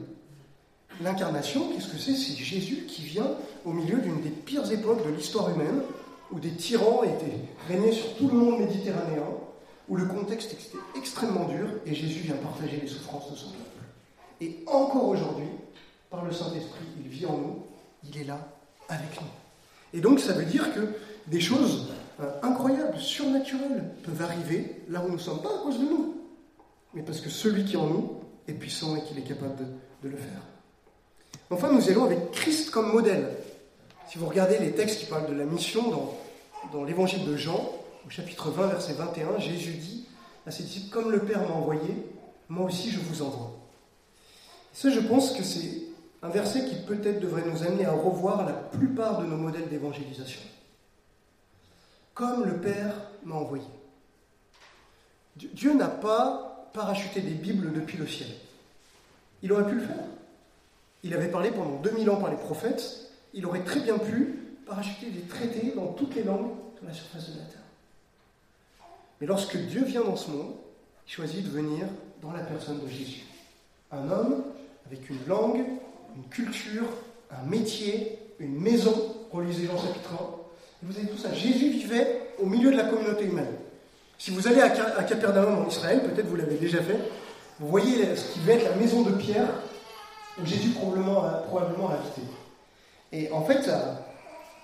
L'incarnation, qu'est-ce que c'est? C'est Jésus qui vient au milieu d'une des pires époques de l'histoire humaine, où des tyrans étaient régnés sur tout le monde méditerranéen, où le contexte était extrêmement dur et Jésus vient partager les souffrances de son peuple. Et encore aujourd'hui, par le Saint-Esprit, il vit en nous, il est là avec nous. Et donc ça veut dire que des choses euh, incroyables, surnaturelles peuvent arriver là où nous ne sommes pas à cause de nous, mais parce que celui qui est en nous est puissant et qu'il est capable de, le faire. Enfin, nous allons avec Christ comme modèle. Si vous regardez les textes qui parlent de la mission dans, dans l'évangile de Jean, au chapitre 20, verset 21, Jésus dit à ses disciples, comme le Père m'a envoyé, moi aussi je vous envoie. ça, je pense que c'est un verset qui peut-être devrait nous amener à revoir la plupart de nos modèles d'évangélisation. Comme le Père m'a envoyé. Dieu n'a pas parachuté des Bibles depuis le ciel. Il aurait pu le faire. Il avait parlé pendant 2000 ans par les prophètes. Il aurait très bien pu parachuter des traités dans toutes les langues de la surface de la terre. Mais lorsque Dieu vient dans ce monde, il choisit de venir dans la personne de Jésus. Un homme avec une langue, une culture, un métier, une maison. Relisez Jean chapitre 1. Et vous avez tout ça. Jésus vivait au milieu de la communauté humaine. Si vous allez à Capernaum en Israël, peut-être vous l'avez déjà fait, vous voyez ce qui va être la maison de Pierre, où Jésus probablement, probablement a habité. Et en fait,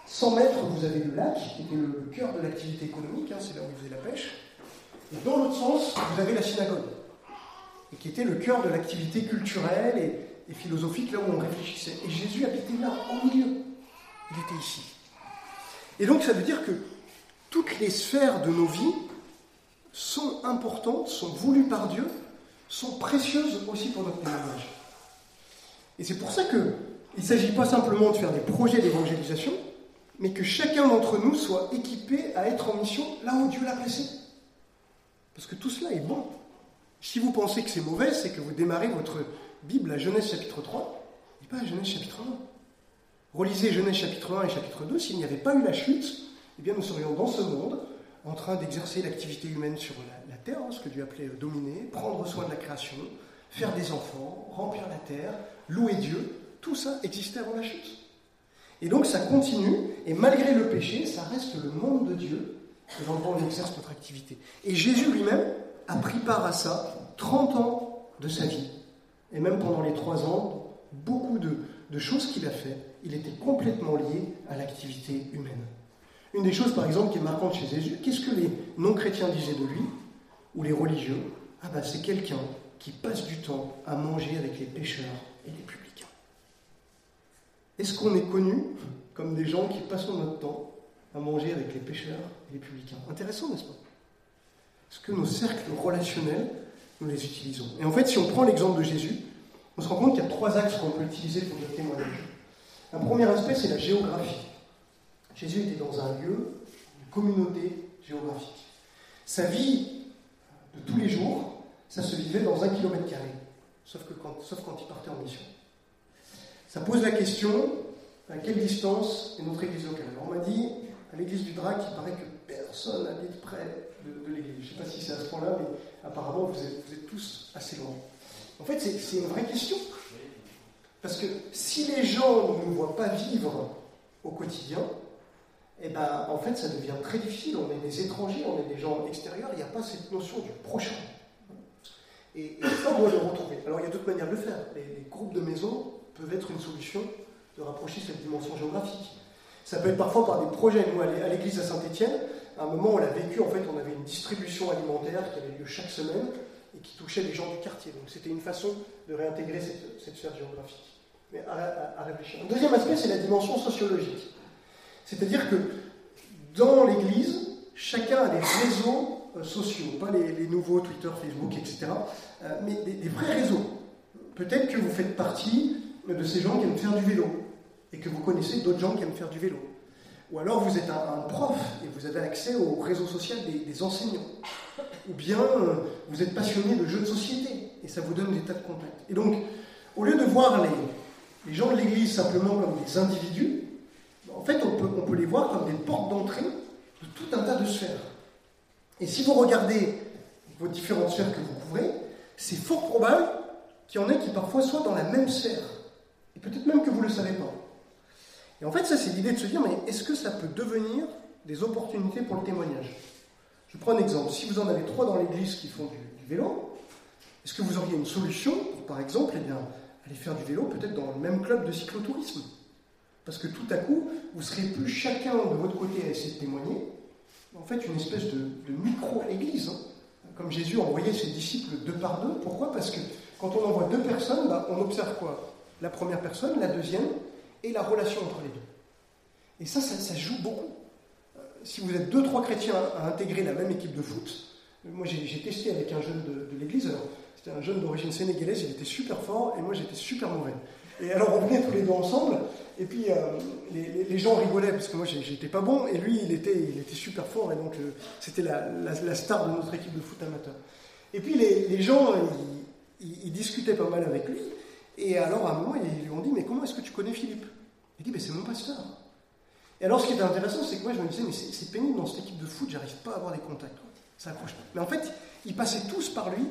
100 mètres, vous avez le lac, qui était le cœur de l'activité économique, hein, c'est là où ils faisaient la pêche. Et dans l'autre sens, vous avez la synagogue, qui était le cœur de l'activité culturelle et, et, philosophique, là où on réfléchissait. Et Jésus habitait là, au milieu. Il était ici. Et donc ça veut dire que toutes les sphères de nos vies sont importantes, sont voulues par Dieu, sont précieuses aussi pour notre témoignage. Et c'est pour ça qu'il ne s'agit pas simplement de faire des projets d'évangélisation, mais que chacun d'entre nous soit équipé à être en mission là où Dieu l'a placé. Parce que tout cela est bon. Si vous pensez que c'est mauvais, c'est que vous démarrez votre Bible à Genèse chapitre 3 et pas à Genèse chapitre 1. Relisez Genèse chapitre 1 et chapitre 2, s'il n'y avait pas eu la chute, eh bien nous serions dans ce monde en train d'exercer l'activité humaine sur la, terre, hein, ce que Dieu appelait euh, dominer, prendre soin de la création, faire des enfants, remplir la terre, louer Dieu. Tout ça existait avant la chute. Et donc ça continue, et malgré le péché, ça reste le monde de Dieu devant lequel on exerce notre activité. Et Jésus lui-même a pris part à ça 30 ans de sa vie. Et même pendant les trois ans, beaucoup de, choses qu'il a fait, il était complètement lié à l'activité humaine. Une des choses, par exemple, qui est marquante chez Jésus, qu'est-ce que les non-chrétiens disaient de lui, ou les religieux? Ah ben c'est quelqu'un qui passe du temps à manger avec les pécheurs et les publics. Est-ce qu'on est connu comme des gens qui passent notre temps à manger avec les pêcheurs et les publicains? Intéressant, n'est-ce pas? Est-ce que nos cercles relationnels, nous les utilisons Et en fait, si on prend l'exemple de Jésus, on se rend compte qu'il y a trois axes qu'on peut utiliser pour notre témoignage. Un premier aspect, c'est la géographie. Jésus était dans un lieu, une communauté géographique. Sa vie de tous les jours, ça se vivait dans un kilomètre carré, sauf, que quand, sauf quand il partait en mission. Ça pose la question à quelle distance est notre église locale? On m'a dit, à l'église du Drac, il paraît que personne n'habite près de, l'église. Je ne sais pas si c'est à ce point-là, mais apparemment, vous êtes, tous assez loin. En fait, c'est une vraie question. Parce que si les gens ne nous voient pas vivre au quotidien, eh ben, en fait, ça devient très difficile. On est des étrangers, on est des gens extérieurs, il n'y a pas cette notion du prochain. Et, ça, on doit le retrouver. Alors, il y a d'autres manières de le faire. Les, groupes de maisons peuvent être une solution de rapprocher cette dimension géographique. Ça peut être parfois par des projets. Nous, à l'église à Saint-Étienne, à un moment, on l'a vécu, en fait, on avait une distribution alimentaire qui avait lieu chaque semaine et qui touchait les gens du quartier. Donc, c'était une façon de réintégrer cette, sphère géographique. Mais à réfléchir. Un deuxième aspect, c'est la dimension sociologique. C'est-à-dire que dans l'Église, chacun a des réseaux euh, sociaux, pas les, nouveaux Twitter, Facebook, etc., euh, mais des, vrais réseaux. Peut-être que vous faites partie de ces gens qui aiment faire du vélo et que vous connaissez d'autres gens qui aiment faire du vélo. Ou alors vous êtes un, prof et vous avez accès au réseau social des, enseignants. Ou bien euh, vous êtes passionné de jeux de société et ça vous donne des tas de contacts. Et donc, au lieu de voir les, les gens de l'Église simplement comme des individus, en fait, on peut, les voir comme des portes d'entrée de tout un tas de sphères. Et si vous regardez vos différentes sphères que vous couvrez, c'est fort probable qu'il y en ait qui parfois soient dans la même sphère. Et peut-être même que vous ne le savez pas. Et en fait, ça, c'est l'idée de se dire, mais est-ce que ça peut devenir des opportunités pour le témoignage? Je prends un exemple. Si vous en avez trois dans l'église qui font du, vélo, est-ce que vous auriez une solution pour, par exemple, eh bien, aller faire du vélo peut-être dans le même club de cyclotourisme? Parce que tout à coup, vous serez plus chacun de votre côté à essayer de témoigner. En fait, une espèce de, micro-église. Hein. Comme Jésus envoyait ses disciples deux par deux. Pourquoi? Parce que quand on envoie deux personnes, bah, on observe quoi? La première personne, la deuxième, et la relation entre les deux. Et ça, ça, joue beaucoup. Euh, si vous êtes deux, trois chrétiens à intégrer la même équipe de foot, moi j'ai testé avec un jeune de, l'église, c'était un jeune d'origine sénégalaise, il était super fort, et moi j'étais super mauvais. Et alors on venait tous les deux ensemble, et puis euh, les, gens rigolaient parce que moi j'étais pas bon, et lui il était, il était super fort, et donc euh, c'était la, star de notre équipe de foot amateur. Et puis les, gens, ils, discutaient pas mal avec lui, et alors à un moment ils lui ont dit Mais comment est-ce que tu connais Philippe? Il dit Mais c'est mon pasteur. Et alors ce qui était intéressant, c'est que moi je me disais Mais c'est pénible dans cette équipe de foot, j'arrive pas à avoir des contacts, ça accroche pas. Mais en fait, ils passaient tous par lui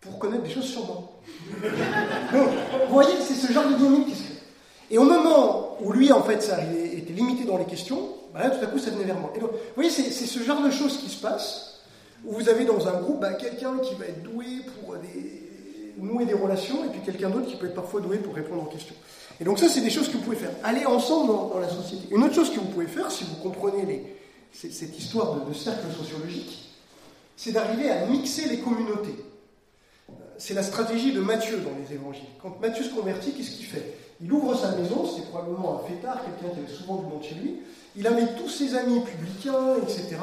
pour connaître des choses sur moi. Donc, vous voyez, c'est ce genre de dynamique qui se fait. Et au moment où lui, en fait, ça était limité dans les questions, bah là, tout à coup, ça venait vers moi. Et donc, vous voyez, c'est ce genre de choses qui se passent, où vous avez dans un groupe bah, quelqu'un qui va être doué pour nouer des relations, et puis quelqu'un d'autre qui peut être parfois doué pour répondre aux questions. Et donc ça, c'est des choses que vous pouvez faire. Aller ensemble dans, la société. Une autre chose que vous pouvez faire, si vous comprenez cette histoire de cercle sociologique, c'est d'arriver à mixer les communautés c'est la stratégie de Matthieu dans les évangiles. Quand Matthieu se convertit, qu'est-ce qu'il fait? Il ouvre sa maison, c'est probablement un fêtard, quelqu'un qui avait souvent du monde chez lui. Il invite tous ses amis publicains, etc.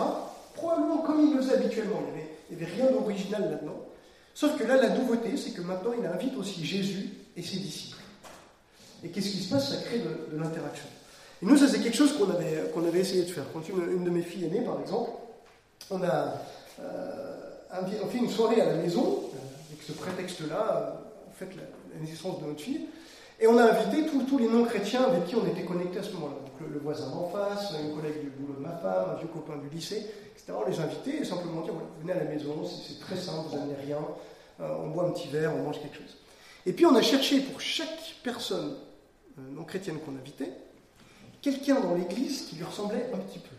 Probablement comme il le faisait habituellement. Il n'y avait, rien d'original là-dedans. Sauf que là, la nouveauté, c'est que maintenant, il invite aussi Jésus et ses disciples. Et qu'est-ce qui se passe Ça crée de, l'interaction. Et nous, ça, c'est quelque chose qu'on avait, qu'on avait essayé de faire. Quand une, de mes filles est née, par exemple, on a euh, fait une soirée à la maison avec ce prétexte-là, en fait, la, naissance de notre fille. Et on a invité tous, les non-chrétiens avec qui on était connectés à ce moment-là. Donc le, voisin d'en face, une collègue du boulot de ma femme, un vieux copain du lycée, etc. On les invitait et simplement dire voilà, venez à la maison, c'est très simple, vous n'amenez rien, euh, on boit un petit verre, on mange quelque chose. Et puis on a cherché pour chaque personne euh, non chrétienne qu'on invitait, quelqu'un dans l'église qui lui ressemblait un petit peu.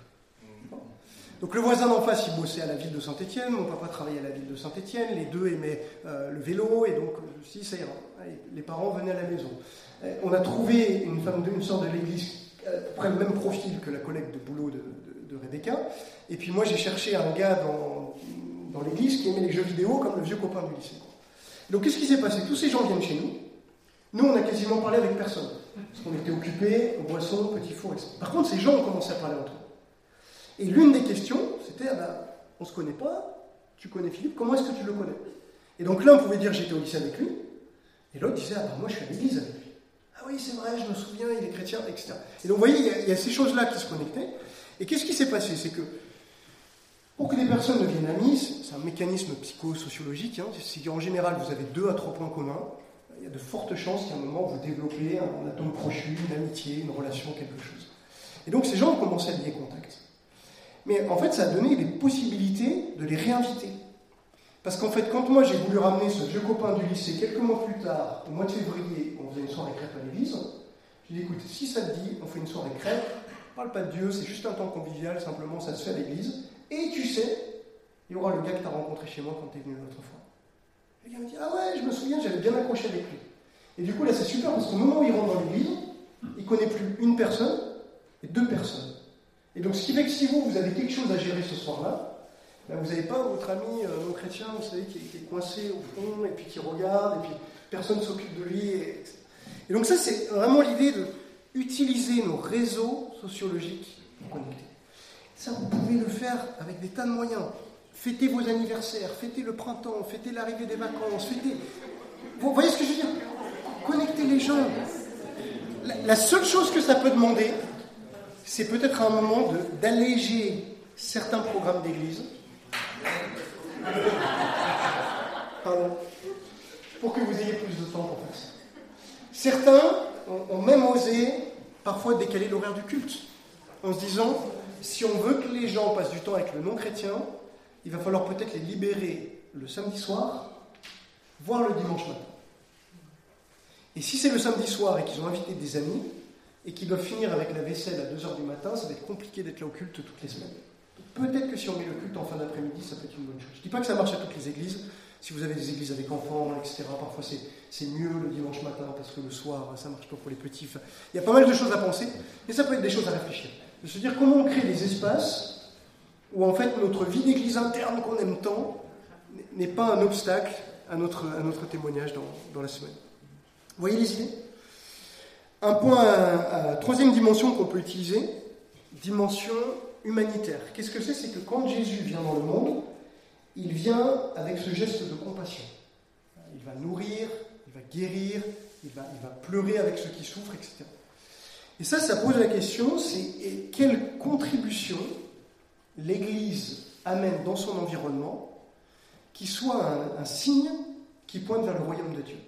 Donc le voisin d'en face, il bossait à la ville de Saint-Étienne, mon papa travaillait à la ville de Saint-Étienne, les deux aimaient euh, le vélo, et donc si ça ira. les parents venaient à la maison. Euh, on a trouvé une femme d'une sorte de l'église, à peu près le même profil que la collègue de boulot de, Rebecca, et puis moi j'ai cherché un gars dans, dans l'église qui aimait les jeux vidéo comme le vieux copain du lycée. Donc qu'est-ce qui s'est passé? Tous ces gens viennent chez nous. Nous, on a quasiment parlé avec personne. Parce qu'on était occupés, au boisson, petit four, etc. Par contre, ces gens ont commencé à parler entre eux. Et l'une des questions, c'était ah ben, on ne se connaît pas, tu connais Philippe, comment est-ce que tu le connais? Et donc l'un pouvait dire j'étais au lycée avec lui, et l'autre disait ah ben, moi je suis à l'église avec lui. Ah oui, c'est vrai, je me souviens, il est chrétien, etc. Et donc, vous voyez, il y a, ces choses-là qui se connectaient. Et qu'est-ce qui s'est passé? C'est que pour que des personnes deviennent amies, c'est un mécanisme psychosociologique, hein, c'est qu'en général, vous avez deux à trois points communs. Il y a de fortes chances qu'à un moment, vous développez un atome crochu, une amitié, une relation, quelque chose. Et donc, ces gens ont commencé à lier contact. Mais en fait, ça a donné des possibilités de les réinviter. Parce qu'en fait, quand moi j'ai voulu ramener ce vieux copain du lycée quelques mois plus tard, au mois de février, on faisait une soirée crêpe à l'église, j'ai dit écoute, si ça te dit, on fait une soirée crêpe, on parle pas de Dieu, c'est juste un temps convivial, simplement ça se fait à l'église, et tu sais, il y aura le gars que tu as rencontré chez moi quand tu es venu l'autre fois. Le gars me dit Ah ouais, je me souviens, j'avais bien accroché avec lui. Et du coup, là, c'est super parce qu'au moment où il rentre dans l'église, il connaît plus une personne et deux personnes. Et donc, ce qui fait que si vous, vous avez quelque chose à gérer ce soir-là, ben, vous n'avez pas votre ami euh, non chrétien, vous savez, qui, est coincé au fond, et puis qui regarde, et puis personne ne s'occupe de lui. Et, donc ça, c'est vraiment l'idée de utiliser nos réseaux sociologiques pour connecter. Ça, vous pouvez le faire avec des tas de moyens. Fêtez vos anniversaires, fêtez le printemps, fêtez l'arrivée des vacances, fêtez... Vous voyez ce que je veux dire? Connectez les gens. La, seule chose que ça peut demander, c'est peut-être un moment d'alléger certains programmes d'église Pardon. Pour que vous ayez plus de temps pour faire ça. Certains ont même osé parfois décaler l'horaire du culte, en se disant, si on veut que les gens passent du temps avec le non-chrétien, il va falloir peut-être les libérer le samedi soir, voire le dimanche matin. Et si c'est le samedi soir et qu'ils ont invité des amis, et qu'ils doivent finir avec la vaisselle à 2h du matin, ça va être compliqué d'être là au culte toutes les semaines. Peut-être que si on met le culte en fin d'après-midi, ça peut être une bonne chose. Je ne dis pas que ça marche à toutes les églises. Si vous avez des églises avec enfants, etc., parfois c'est mieux le dimanche matin parce que le soir, ça marche pas pour les petits. il y a pas mal de choses à penser, mais ça peut être des choses à réfléchir. De se dire comment on crée des espaces où en fait notre vie d'église interne qu'on aime tant n'est pas un obstacle à notre, à témoignage dans, la semaine. Vous voyez les idées? Un point, troisième dimension qu'on peut utiliser, dimension humanitaire. Qu'est-ce que c'est? C'est que quand Jésus vient dans le monde, il vient avec ce geste de compassion. Il va nourrir, il va guérir, il va pleurer avec ceux qui souffrent, etc. Et ça, ça pose la question, c'est quelle contribution l'Église amène dans son environnement qui soit un signe qui pointe vers le royaume de Dieu.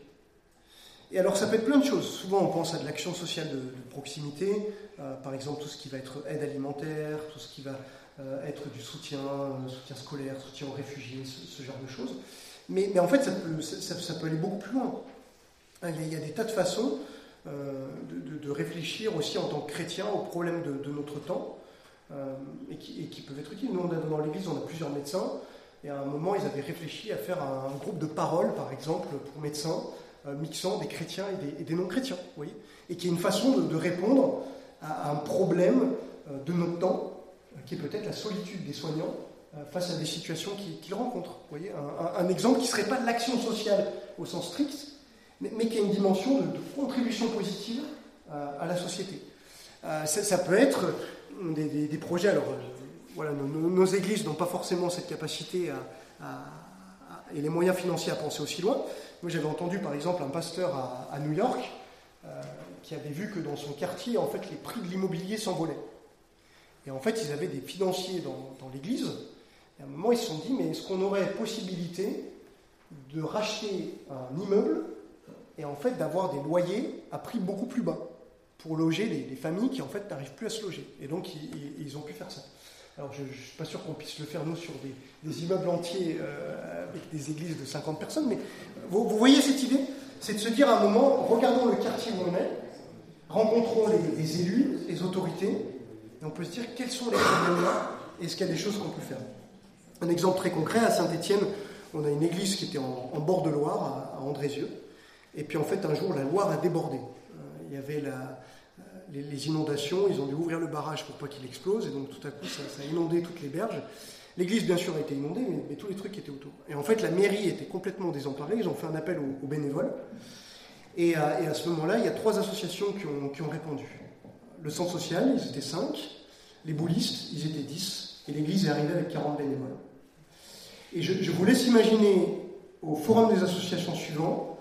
Et alors ça peut être plein de choses. Souvent on pense à de l'action sociale de, proximité, euh, par exemple tout ce qui va être aide alimentaire, tout ce qui va euh, être du soutien, euh, soutien scolaire, soutien aux réfugiés, ce, genre de choses. Mais, en fait ça peut, ça, aller beaucoup plus loin. Il y, a, des tas de façons de, de, réfléchir aussi en tant que chrétien aux problèmes de, notre temps et qui, et, qui, peuvent être utiles. Nous dans l'Église on a plusieurs médecins. Et à un moment, ils avaient réfléchi à faire un, groupe de parole, par exemple, pour médecins, euh, mixant des chrétiens et des, non-chrétiens, voyez et qui est une façon de, répondre à, un problème euh, de notre temps, euh, qui est peut-être la solitude des soignants face à des situations qu'ils rencontrent. voyez un, exemple qui ne serait pas de l'action sociale au sens strict, mais, qui a une dimension de, contribution positive à la société. Ça, peut être des, projets, alors voilà, nos, églises n'ont pas forcément cette capacité et les moyens financiers à penser aussi loin, moi, j'avais entendu par exemple un pasteur à, New York euh, qui avait vu que dans son quartier, en fait, les prix de l'immobilier s'envolaient. Et en fait, ils avaient des financiers dans, l'église. Et à un moment, ils se sont dit mais est-ce qu'on aurait possibilité de racheter un immeuble et en fait d'avoir des loyers à prix beaucoup plus bas? Pour loger les, familles qui en fait n'arrivent plus à se loger. Et donc, ils ont pu faire ça. Alors je ne suis pas sûr qu'on puisse le faire nous sur des, immeubles entiers euh, avec des églises de 50 personnes, mais vous, voyez cette idée? C'est de se dire à un moment, regardons le quartier où on est, rencontrons les, élus, les autorités, et on peut se dire quels sont les problèmes là, est-ce qu'il y a des choses qu'on peut faire? Un exemple très concret, à Saint-Étienne, on a une église qui était en, bord de Loire, à, à, Andrézieux, et puis en fait un jour la Loire a débordé. Euh, il y avait la, les, inondations, ils ont dû ouvrir le barrage pour pas qu'il explose, et donc tout à coup ça, a inondé toutes les berges. L'église, bien sûr, a été inondée, mais, tous les trucs qui étaient autour. Et en fait, la mairie était complètement désemparée, ils ont fait un appel aux, bénévoles. Et à, ce moment-là, il y a trois associations qui ont, répondu. Le centre social, ils étaient cinq, les boulistes, ils étaient dix, et l'église est arrivée avec 40 bénévoles. Et je, je vous laisse imaginer au forum des associations suivant,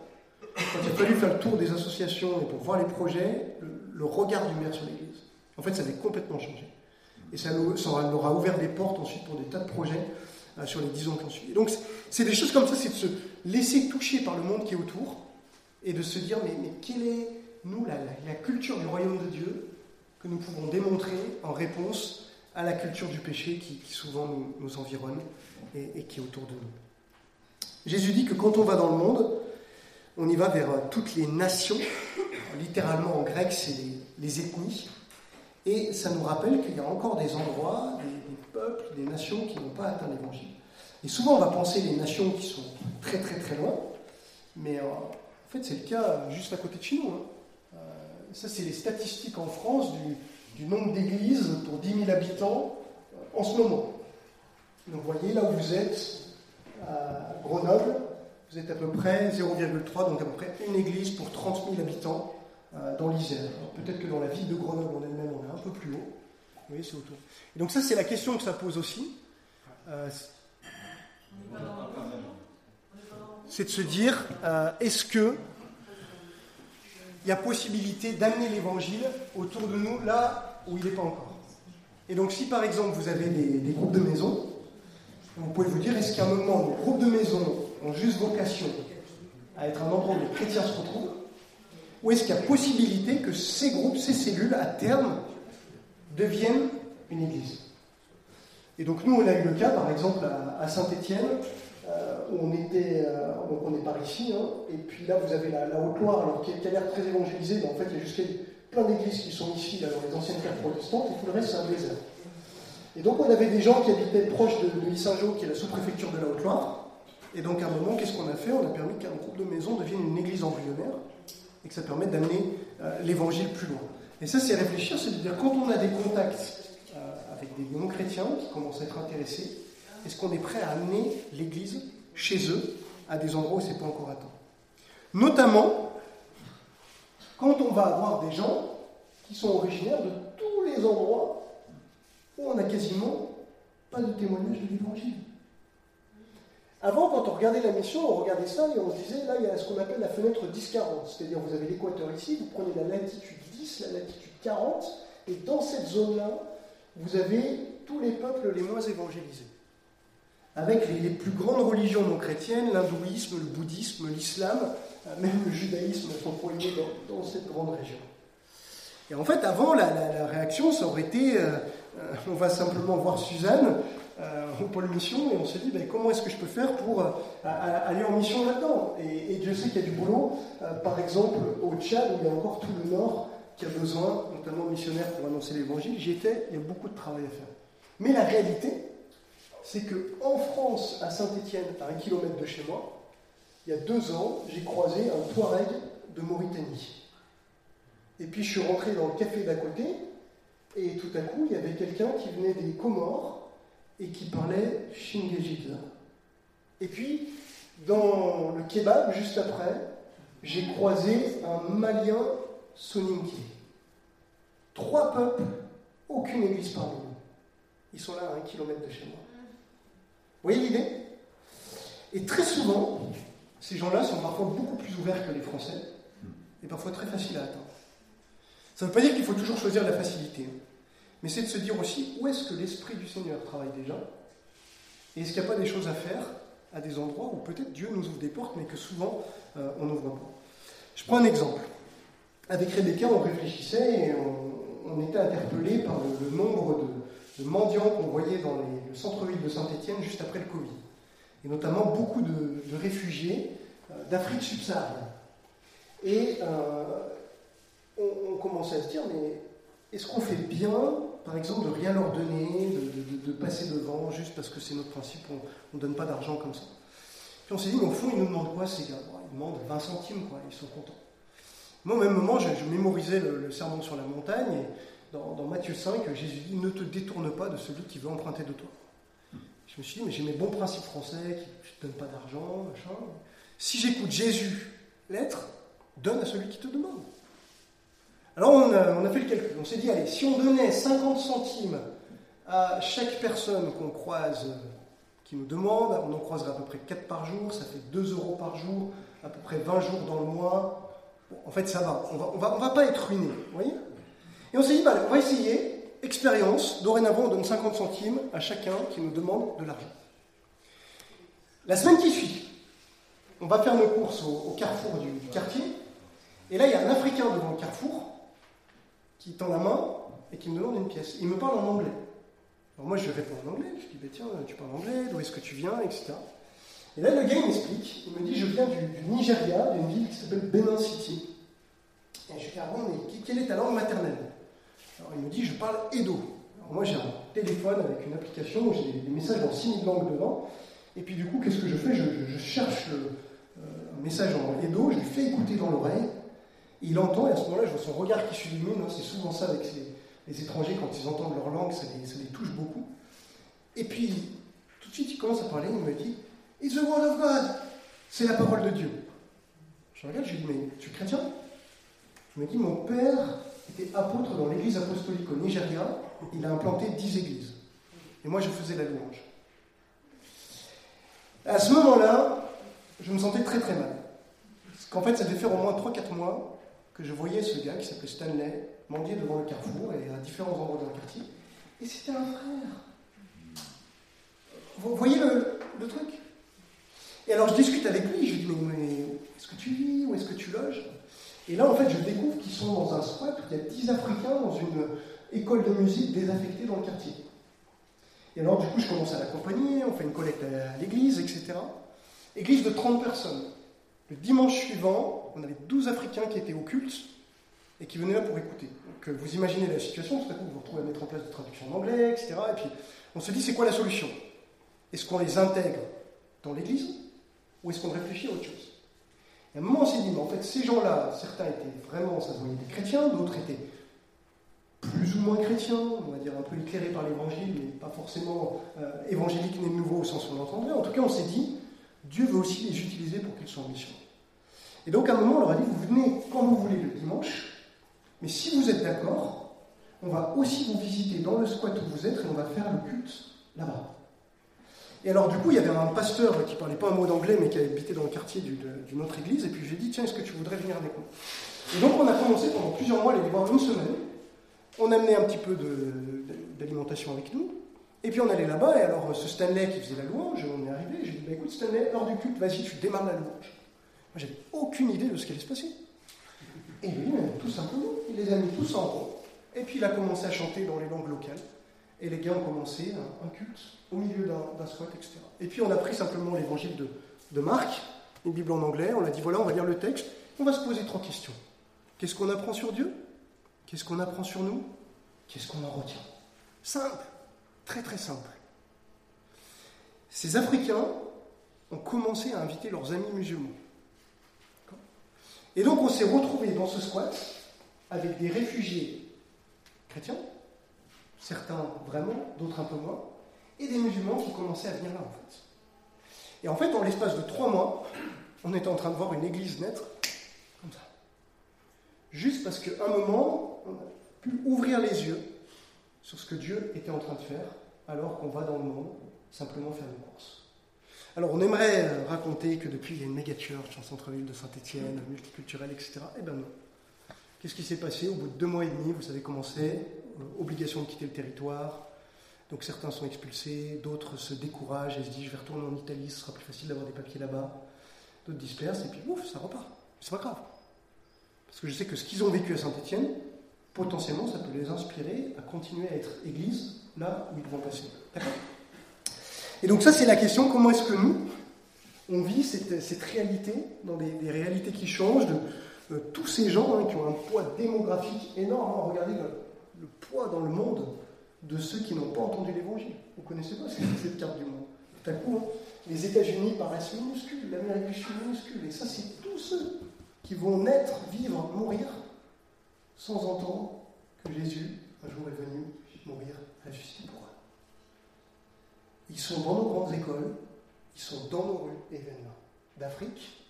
quand il a fallu faire le tour des associations et pour voir les projets, le, regard du maire sur l'Église. En fait, ça avait complètement changé. Et ça, nous, ça aura ouvert des portes ensuite pour des tas de projets euh, sur les dix ans qui ont suivi. Donc, c'est des choses comme ça, c'est de se laisser toucher par le monde qui est autour et de se dire, mais, mais quelle est, nous, la, culture du royaume de Dieu que nous pouvons démontrer en réponse à la culture du péché qui, souvent nous, environne et qui est autour de nous. Jésus dit que quand on va dans le monde, on y va vers euh, toutes les nations, littéralement en grec c'est les, ethnies, et ça nous rappelle qu'il y a encore des endroits, des, peuples, des nations qui n'ont pas atteint l'évangile. Et souvent on va penser les nations qui sont très très très loin, mais euh, en fait c'est le cas juste à côté de chez nous. Hein. Euh, ça c'est les statistiques en France du, du nombre d'églises pour 10 000 habitants en ce moment. Donc vous voyez là où vous êtes, à Grenoble, vous êtes à peu près 0,3, donc à peu près une église pour 30 000 habitants euh, dans l'Isère. Peut-être que dans la ville de Grenoble en elle-même, on est un peu plus haut. Vous voyez, c'est autour. Et donc ça, c'est la question que ça pose aussi. Euh, c'est de se dire, euh, est-ce que il y a possibilité d'amener l'évangile autour de nous là où il n'est pas encore? Et donc si par exemple vous avez des, des groupes de maisons, vous pouvez vous dire, est-ce qu'à un moment, les groupes de maisons juste vocation à être un endroit où les chrétiens se retrouvent Ou est-ce qu'il y a possibilité que ces groupes, ces cellules, à terme, deviennent une église? Et donc nous, on a eu le cas, par exemple, à, Saint-Étienne, euh, où on était, euh, on est par ici, hein, et puis là, vous avez la, Haute-Loire, qui, a l'air très évangélisée, mais en fait, il y a juste plein d'églises qui sont ici, dans les anciennes terres protestantes, et tout le reste, c'est un désert. Et donc, on avait des gens qui habitaient proche de, de Saint-Jean, qui est la sous-préfecture de la Haute-Loire, et donc à un moment, qu'est-ce qu'on a fait? On a permis qu'un groupe de maisons devienne une église embryonnaire et que ça permette d'amener euh, l'évangile plus loin. Et ça, c'est réfléchir, c'est de dire quand on a des contacts euh, avec des non-chrétiens qui commencent à être intéressés, est-ce qu'on est prêt à amener l'église chez eux à des endroits où ce n'est pas encore à temps Notamment quand on va avoir des gens qui sont originaires de tous les endroits où on n'a quasiment pas de témoignage de l'évangile. Avant, quand on regardait la mission, on regardait ça et on se disait, là, il y a ce qu'on appelle la fenêtre 10-40. C'est-à-dire, vous avez l'équateur ici, vous prenez la latitude 10, la latitude 40, et dans cette zone-là, vous avez tous les peuples les moins évangélisés. Avec les, plus grandes religions non chrétiennes, l'hindouisme, le bouddhisme, l'islam, euh, même le judaïsme sont poignés dans, cette grande région. Et en fait, avant, la, réaction, ça aurait été, euh, euh, on va simplement voir Suzanne, euh, au pôle mission et on s'est dit ben, comment est-ce que je peux faire pour euh, aller en mission là-dedans? Et, Dieu sait qu'il y a du boulot. Euh, par exemple, au Tchad, où il y a encore tout le nord qui a besoin, notamment missionnaires pour annoncer l'évangile, j'y étais, il y a beaucoup de travail à faire. Mais la réalité, c'est qu'en France, à Saint-Étienne, à un kilomètre de chez moi, il y a deux ans, j'ai croisé un Touareg de Mauritanie. Et puis je suis rentré dans le café d'à côté, et tout à coup, il y avait quelqu'un qui venait des Comores et qui parlait Shingejitza. Et puis, dans le kebab, juste après, j'ai croisé un Malien Soninké. Trois peuples, aucune église parmi nous. Ils sont là à un kilomètre de chez moi. Vous voyez l'idée? Et très souvent, ces gens-là sont parfois beaucoup plus ouverts que les Français, et parfois très faciles à atteindre. Ça ne veut pas dire qu'il faut toujours choisir la facilité. Mais c'est de se dire aussi où est-ce que l'Esprit du Seigneur travaille déjà Et est-ce qu'il n'y a pas des choses à faire à des endroits où peut-être Dieu nous ouvre des portes, mais que souvent euh, on n'ouvre pas. Je prends un exemple. Avec Rebecca, on réfléchissait et on, était interpellé par le, nombre de, mendiants qu'on voyait dans le centre-ville de Saint-Étienne juste après le Covid. Et notamment beaucoup de, réfugiés euh, d'Afrique subsaharienne. Et euh, on, on, commençait à se dire, mais est-ce qu'on fait bien par exemple, de rien leur donner, de, passer devant, juste parce que c'est notre principe, on ne donne pas d'argent comme ça. Puis on s'est dit, mais au fond, ils nous demandent quoi ces gars? Ils demandent 20 centimes, quoi, ils sont contents. Moi, au même moment, je, mémorisais le, sermon sur la montagne, et dans, Matthieu 5, Jésus dit, ne te détourne pas de celui qui veut emprunter de toi. Je me suis dit, mais j'ai mes bons principes français, qui ne donnent pas d'argent, machin. Si j'écoute Jésus l'être, donne à celui qui te demande. Alors on a, fait le calcul. On s'est dit, allez, si on donnait 50 centimes à chaque personne qu'on croise qui nous demande, on en croiserait à peu près 4 par jour, ça fait 2 euros par jour à peu près 20 jours dans le mois. en fait, ça va. On va, on va, pas être ruiné. Vous voyez? Et on s'est dit, bah, on va essayer. Expérience. Dorénavant, on donne 50 centimes à chacun qui nous demande de l'argent. La semaine qui suit, on va faire nos courses au, carrefour du, quartier. Et là, il y a un Africain devant le carrefour qui tend la main et qui me demande une pièce. Il me parle en anglais. Alors moi, je réponds en anglais. Je dis, bah, tiens, tu parles anglais, d'où est-ce que tu viens, etc. Et là, le gars, il m'explique. Il me dit, je viens du, Nigeria, d'une ville qui s'appelle Benin City. Et je lui dis, ah bon, mais quelle est ta langue maternelle? Alors il me dit, je parle Edo. Alors moi, j'ai un téléphone avec une application où j'ai des messages dans 6000 langues dedans. Et puis du coup, qu'est-ce que je fais? Je, cherche euh, un message en Edo, je lui fais écouter dans l'oreille. Il entend, et à ce moment-là, je vois son regard qui s'illumine. Hein, c'est souvent ça avec les étrangers, quand ils entendent leur langue, ça les, touche beaucoup. Et puis, tout de suite, il commence à parler, il me dit It's the word of God C'est la parole de Dieu. Je regarde, je lui dis Mais tu es chrétien? Je me dis Mon père était apôtre dans l'église apostolique au Nigeria, il a implanté dix églises. Et moi, je faisais la louange. À ce moment-là, je me sentais très très mal. Parce qu'en fait, ça devait faire au moins 3-4 mois que je voyais ce gars qui s'appelait Stanley mendier devant le carrefour et à différents endroits dans le quartier. Et c'était un frère. Vous voyez le, truc? Et alors je discute avec lui, je lui dis Mais, est-ce que tu vis? Où est-ce que tu loges? Et là, en fait, je découvre qu'ils sont dans un squat il y a 10 Africains dans une école de musique désaffectée dans le quartier. Et alors, du coup, je commence à l'accompagner, on fait une collecte à l'église, etc. Église de 30 personnes. Le dimanche suivant, on avait 12 Africains qui étaient au culte et qui venaient là pour écouter. Donc, euh, vous imaginez la situation, tout à coup, vous vous retrouvez à mettre en place des traductions en anglais, etc. Et puis, on se dit, c'est quoi la solution? Est-ce qu'on les intègre dans l'église ou est-ce qu'on réfléchit à autre chose? Et à un moment, on s'est dit, mais en fait, ces gens-là, certains étaient vraiment, ça se voyait des chrétiens, d'autres étaient plus ou moins chrétiens, on va dire un peu éclairés par l'évangile, mais pas forcément euh, évangéliques né de nouveau au sens où on l'entendrait. En tout cas, on s'est dit, Dieu veut aussi les utiliser pour qu'ils soient en mission. Et donc, à un moment, on leur a dit, vous venez quand vous voulez le dimanche, mais si vous êtes d'accord, on va aussi vous visiter dans le squat où vous êtes et on va faire le culte là-bas. Et alors, du coup, il y avait un pasteur qui parlait pas un mot d'anglais, mais qui habitait dans le quartier d'une autre église, et puis j'ai dit, tiens, est-ce que tu voudrais venir avec nous Et donc, on a commencé pendant plusieurs mois à les voir une semaine, on amenait un petit peu d'alimentation avec nous. Et puis on allait là-bas, et alors ce Stanley qui faisait la louange, on est arrivé, j'ai dit bah, écoute Stanley, lors du culte, vas-y, tu démarres la louange. Moi j'avais aucune idée de ce qui allait se passer. Et lui, tout simplement, il les a mis tous en rond. Et puis il a commencé à chanter dans les langues locales. Et les gars ont commencé un, culte au milieu d'un squat, etc. Et puis on a pris simplement l'évangile de, de Marc, une Bible en anglais, on a dit voilà, on va lire le texte, on va se poser trois questions. Qu'est-ce qu'on apprend sur Dieu? Qu'est-ce qu'on apprend sur nous? Qu'est-ce qu'on en retient? Simple, très très simple. Ces Africains ont commencé à inviter leurs amis musulmans. Et donc on s'est retrouvés dans ce squat avec des réfugiés chrétiens, certains vraiment, d'autres un peu moins, et des musulmans qui commençaient à venir là en fait. Et en fait, en l'espace de trois mois, on était en train de voir une église naître comme ça. Juste parce qu'à un moment, on a pu ouvrir les yeux sur ce que Dieu était en train de faire, alors qu'on va dans le monde simplement faire une course. Alors on aimerait euh, raconter que depuis il y a une méga church en centre-ville de Saint-Étienne, multiculturelle, etc. Eh ben non. Qu'est-ce qui s'est passé Au bout de deux mois et demi, vous savez comment c'est, euh, obligation de quitter le territoire. Donc certains sont expulsés, d'autres se découragent et se disent je vais retourner en Italie, ce sera plus facile d'avoir des papiers là-bas. D'autres dispersent et puis ouf, ça repart. C'est pas grave. Parce que je sais que ce qu'ils ont vécu à Saint-Étienne, potentiellement, ça peut les inspirer à continuer à être Église là où ils vont passer. D'accord? Et donc ça, c'est la question, comment est-ce que nous, on vit cette, réalité, dans des, réalités qui changent, de, tous ces gens hein, qui ont un poids démographique énorme. Hein. Regardez le, poids dans le monde de ceux qui n'ont pas entendu l'Évangile. Vous connaissez pas cette carte du monde. Tout à coup, hein, les États-Unis paraissent minuscules, l'Amérique du Sud minuscule, et ça, c'est tous ceux qui vont naître, vivre, mourir sans entendre que Jésus, un jour, est venu mourir à justice pour. Ils sont dans nos grandes écoles, ils sont dans nos rues événements. D'Afrique,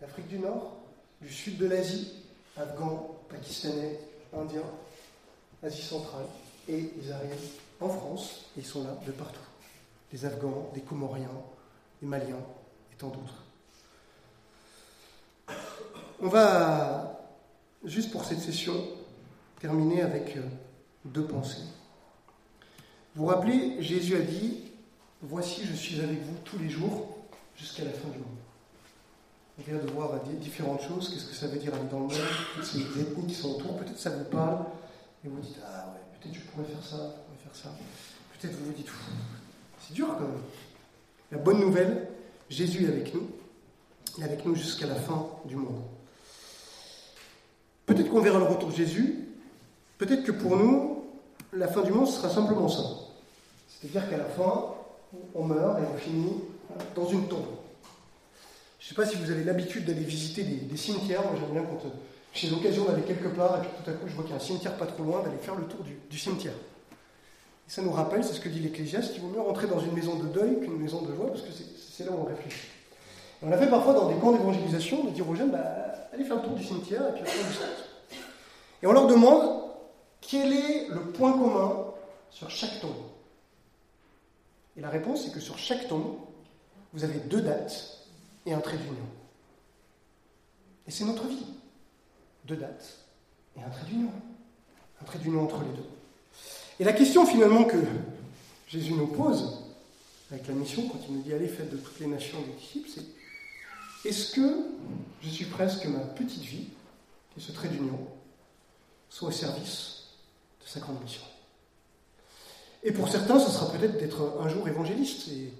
d'Afrique du Nord, du sud de l'Asie, Afghans, Pakistanais, Indiens, Asie centrale, et ils arrivent en France, et ils sont là de partout. Des Afghans, des Comoriens, des Maliens, et tant d'autres. On va, juste pour cette session, terminer avec euh, deux pensées. Vous vous rappelez, Jésus a dit, Voici, je suis avec vous tous les jours jusqu'à la fin du monde. On vient de voir différentes choses, qu'est-ce que ça veut dire aller dans le monde, toutes ces ethnies qui sont autour, peut-être ça vous parle, et vous dites, ah ouais, peut-être je pourrais faire ça, je pourrais faire ça. Peut-être vous vous dites, c'est dur quand même. La bonne nouvelle, Jésus est avec nous, il est avec nous jusqu'à la fin du monde. Peut-être qu'on verra le retour de Jésus, peut-être que pour nous, la fin du monde sera simplement ça. C'est-à-dire qu'à la fin, on meurt et on finit dans une tombe. Je ne sais pas si vous avez l'habitude d'aller visiter des, cimetières. Moi, j'aime bien quand euh, j'ai l'occasion d'aller quelque part et puis tout à coup je vois qu'il y a un cimetière pas trop loin, d'aller faire le tour du, cimetière. Et ça nous rappelle, c'est ce que dit l'Ecclésiaste, qu'il vaut mieux rentrer dans une maison de deuil qu'une maison de joie parce que c'est là où on réfléchit. on l'a fait parfois dans des camps d'évangélisation, de dire aux jeunes, bah, allez faire le tour du cimetière et puis on Et on leur demande quel est le point commun sur chaque tombe? Et la réponse, c'est que sur chaque tombe, vous avez deux dates et un trait d'union. Et c'est notre vie. Deux dates et un trait d'union. Un trait d'union entre les deux. Et la question finalement que Jésus nous pose avec la mission, quand il nous dit allez, faites de toutes les nations des disciples, c'est est-ce que je suis presque ma petite vie, et ce trait d'union, soit au service de sa grande mission? Et pour certains, ce sera peut-être d'être un jour évangéliste et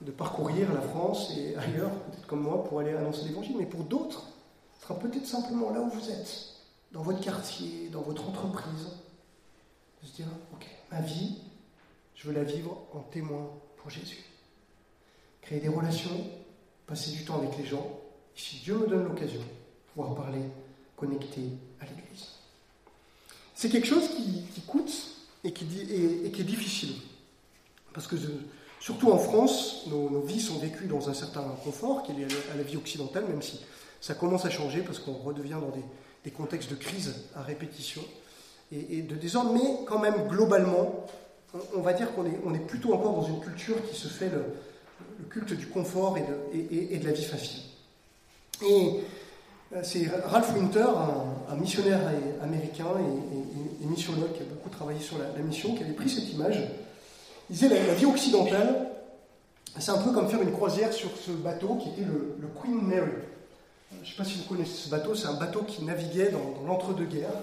de parcourir la France et ailleurs, peut-être comme moi, pour aller annoncer l'évangile. Mais pour d'autres, ce sera peut-être simplement là où vous êtes, dans votre quartier, dans votre entreprise, de se dire, ok, ma vie, je veux la vivre en témoin pour Jésus. Créer des relations, passer du temps avec les gens, si Dieu me donne l'occasion, pouvoir parler, connecter à l'Église. C'est quelque chose qui, et qui, est difficile. Parce que surtout en France, nos, vies sont vécues dans un certain confort qui est lié à la vie occidentale, même si ça commence à changer parce qu'on redevient dans des, contextes de crise à répétition et, de désordre, mais quand même globalement, on, va dire qu'on est, plutôt encore dans une culture qui se fait le, culte du confort et de, et de, la vie facile. Et euh, c'est Ralph Winter, un, missionnaire américain et, missiologue qui a beaucoup travaillé sur la, mission, qui avait pris cette image. Il disait la, la vie occidentale, c'est un peu comme faire une croisière sur ce bateau qui était le, Queen Mary. Euh, je ne sais pas si vous connaissez ce bateau, c'est un bateau qui naviguait dans, l'entre-deux-guerres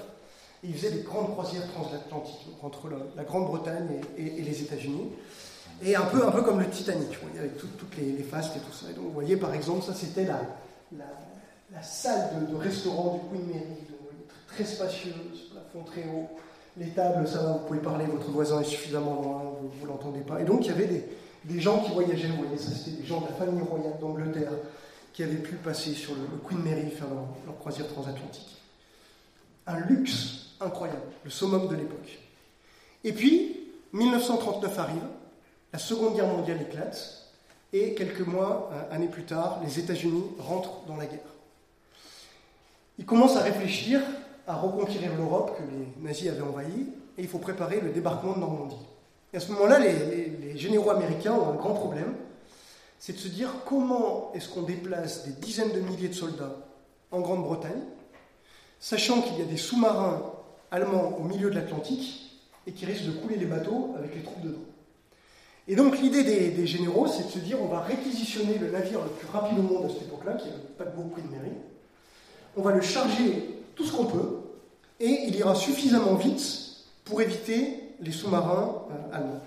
et il faisait des grandes croisières transatlantiques entre la, Grande-Bretagne et, les États-Unis. Et un peu, un peu comme le Titanic, avec toutes les, les et tout ça. Et donc, vous voyez, par exemple, ça c'était la salle de, restaurant du Queen Mary, très spacieuse, plafond très haut. Les tables, ça va, vous pouvez parler, votre voisin est suffisamment loin, vous ne l'entendez pas. Et donc il y avait des, gens qui voyageaient, vous voyez, ça c'était des gens de la famille royale d'Angleterre qui avaient pu passer sur le, Queen Mary faire leur, croisière transatlantique. Un luxe incroyable, le summum de l'époque. Et puis, 1939 arrive, la Seconde Guerre mondiale éclate, et quelques mois, années plus tard, les États-Unis rentrent dans la guerre. Il commence à réfléchir à reconquérir l'Europe que les nazis avaient envahie, et il faut préparer le débarquement de Normandie. Et à ce moment-là, les, généraux américains ont un grand problème, c'est de se dire comment est-ce qu'on déplace des dizaines de milliers de soldats en Grande-Bretagne, sachant qu'il y a des sous-marins allemands au milieu de l'Atlantique et qui risquent de couler les bateaux avec les troupes dedans. Et donc l'idée des, généraux, c'est de se dire on va réquisitionner le navire le plus rapide au monde à cette époque-là, qui est le paquebot Queen Mary, on va le charger tout ce qu'on peut, et il ira suffisamment vite pour éviter les sous-marins euh, allemands.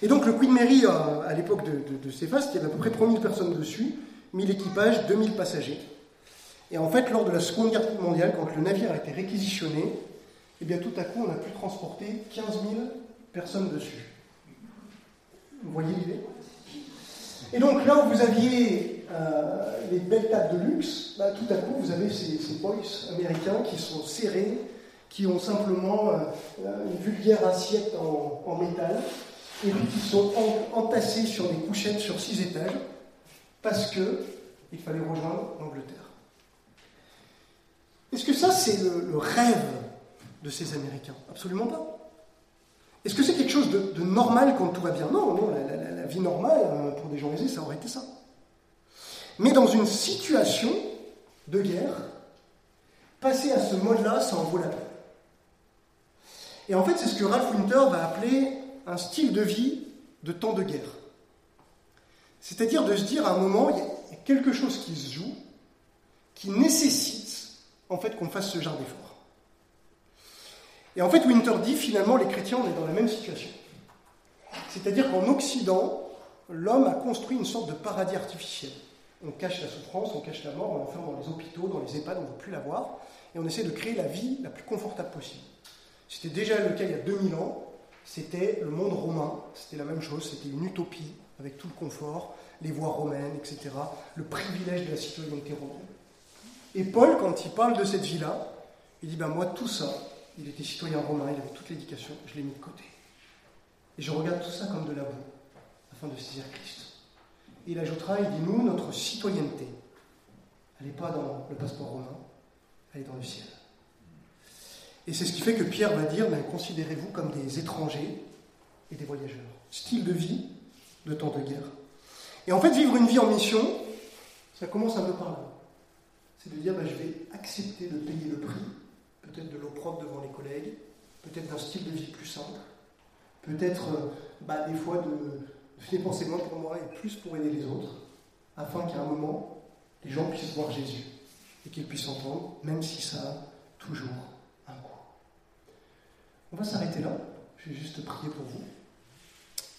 Et donc le Queen Mary, euh, à l'époque de, de, il y avait à peu près 3000 personnes dessus, 1000 équipages, 2000 passagers. Et en fait, lors de la Seconde Guerre mondiale, quand le navire a été réquisitionné, eh bien tout à coup, on a pu transporter 15 000 personnes dessus. Vous voyez l'idée? Et donc là où vous aviez euh, les belles tables de luxe, bah, tout à coup, vous avez ces, boys américains qui sont serrés, qui ont simplement euh, euh, une vulgaire assiette en, métal, et puis qui sont entassés sur des couchettes sur six étages, parce qu'il fallait rejoindre l'Angleterre. Est-ce que ça, c'est le, rêve de ces Américains? Absolument pas. Est-ce que c'est quelque chose de, normal quand tout va bien? Non, non, la vie normale, pour des gens aisés, ça aurait été ça mais dans une situation de guerre, passer à ce mode-là, ça en vaut la peine. Et en fait, c'est ce que Ralph Winter va appeler un style de vie de temps de guerre. C'est-à-dire de se dire à un moment, il y a quelque chose qui se joue, qui nécessite en fait qu'on fasse ce genre d'effort. Et en fait, Winter dit finalement, les chrétiens, on est dans la même situation. C'est-à-dire qu'en Occident, l'homme a construit une sorte de paradis artificiel. On cache la souffrance, on cache la mort, on l'enferme dans les hôpitaux, dans les EHPAD, on ne veut plus la voir, et on essaie de créer la vie la plus confortable possible. C'était déjà le cas il y a 2000 ans, c'était le monde romain, c'était la même chose, c'était une utopie avec tout le confort, les voies romaines, etc., le privilège de la citoyenneté romaine. Et Paul, quand il parle de cette vie-là, il dit ben moi tout ça, il était citoyen romain, il avait toute l'éducation, je l'ai mis de côté. Et je regarde tout ça comme de la boue, afin de saisir Christ. Il ajoutera, il dit nous, notre citoyenneté, elle n'est pas dans le passeport romain, elle est dans le ciel. Et c'est ce qui fait que Pierre va dire, considérez-vous comme des étrangers et des voyageurs. Style de vie de temps de guerre. Et en fait, vivre une vie en mission, ça commence un peu par là. C'est de dire, ben, je vais accepter de payer le prix, peut-être de l'eau propre devant les collègues, peut-être d'un style de vie plus simple, peut-être euh, bah, des fois de, dépenser moins pour moi et plus pour aider les autres, afin qu'à un moment, les gens puissent voir Jésus et qu'ils puissent entendre, même si ça a toujours un coup. On va s'arrêter là. Je vais juste prier pour vous.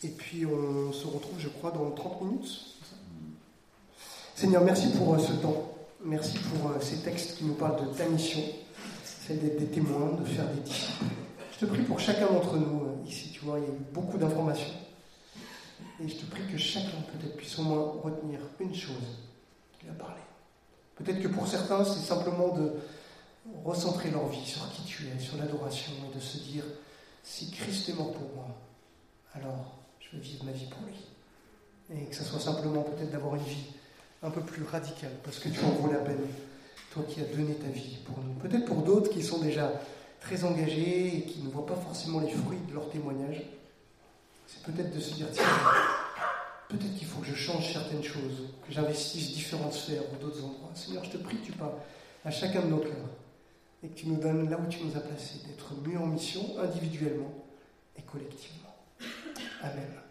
Et puis on se retrouve, je crois, dans 30 minutes. Seigneur, merci pour euh, ce temps. Merci pour euh, ces textes qui nous parlent de ta mission, celle d'être des témoins, de faire des disciples. Je te prie pour chacun d'entre nous euh, ici, tu vois, il y a beaucoup d'informations. Et je te prie que chacun peut-être puisse au moins retenir une chose qu'il a parlé. Peut-être que pour certains, c'est simplement de recentrer leur vie sur qui tu es, sur l'adoration, et de se dire, si Christ est mort pour moi, alors je vais vivre ma vie pour lui. Et que ça soit simplement peut-être d'avoir une vie un peu plus radicale, parce que tu en vaut la peine, toi qui as donné ta vie pour nous. Peut-être pour d'autres qui sont déjà très engagés et qui ne voient pas forcément les fruits de leur témoignage, c'est peut-être de se dire, tiens, peut-être qu'il faut que je change certaines choses, que j'investisse différentes sphères ou d'autres endroits. Seigneur, je te prie que tu parles à chacun de nos cœurs et que tu nous donnes là où tu nous as placés, d'être mieux en mission individuellement et collectivement. Amen.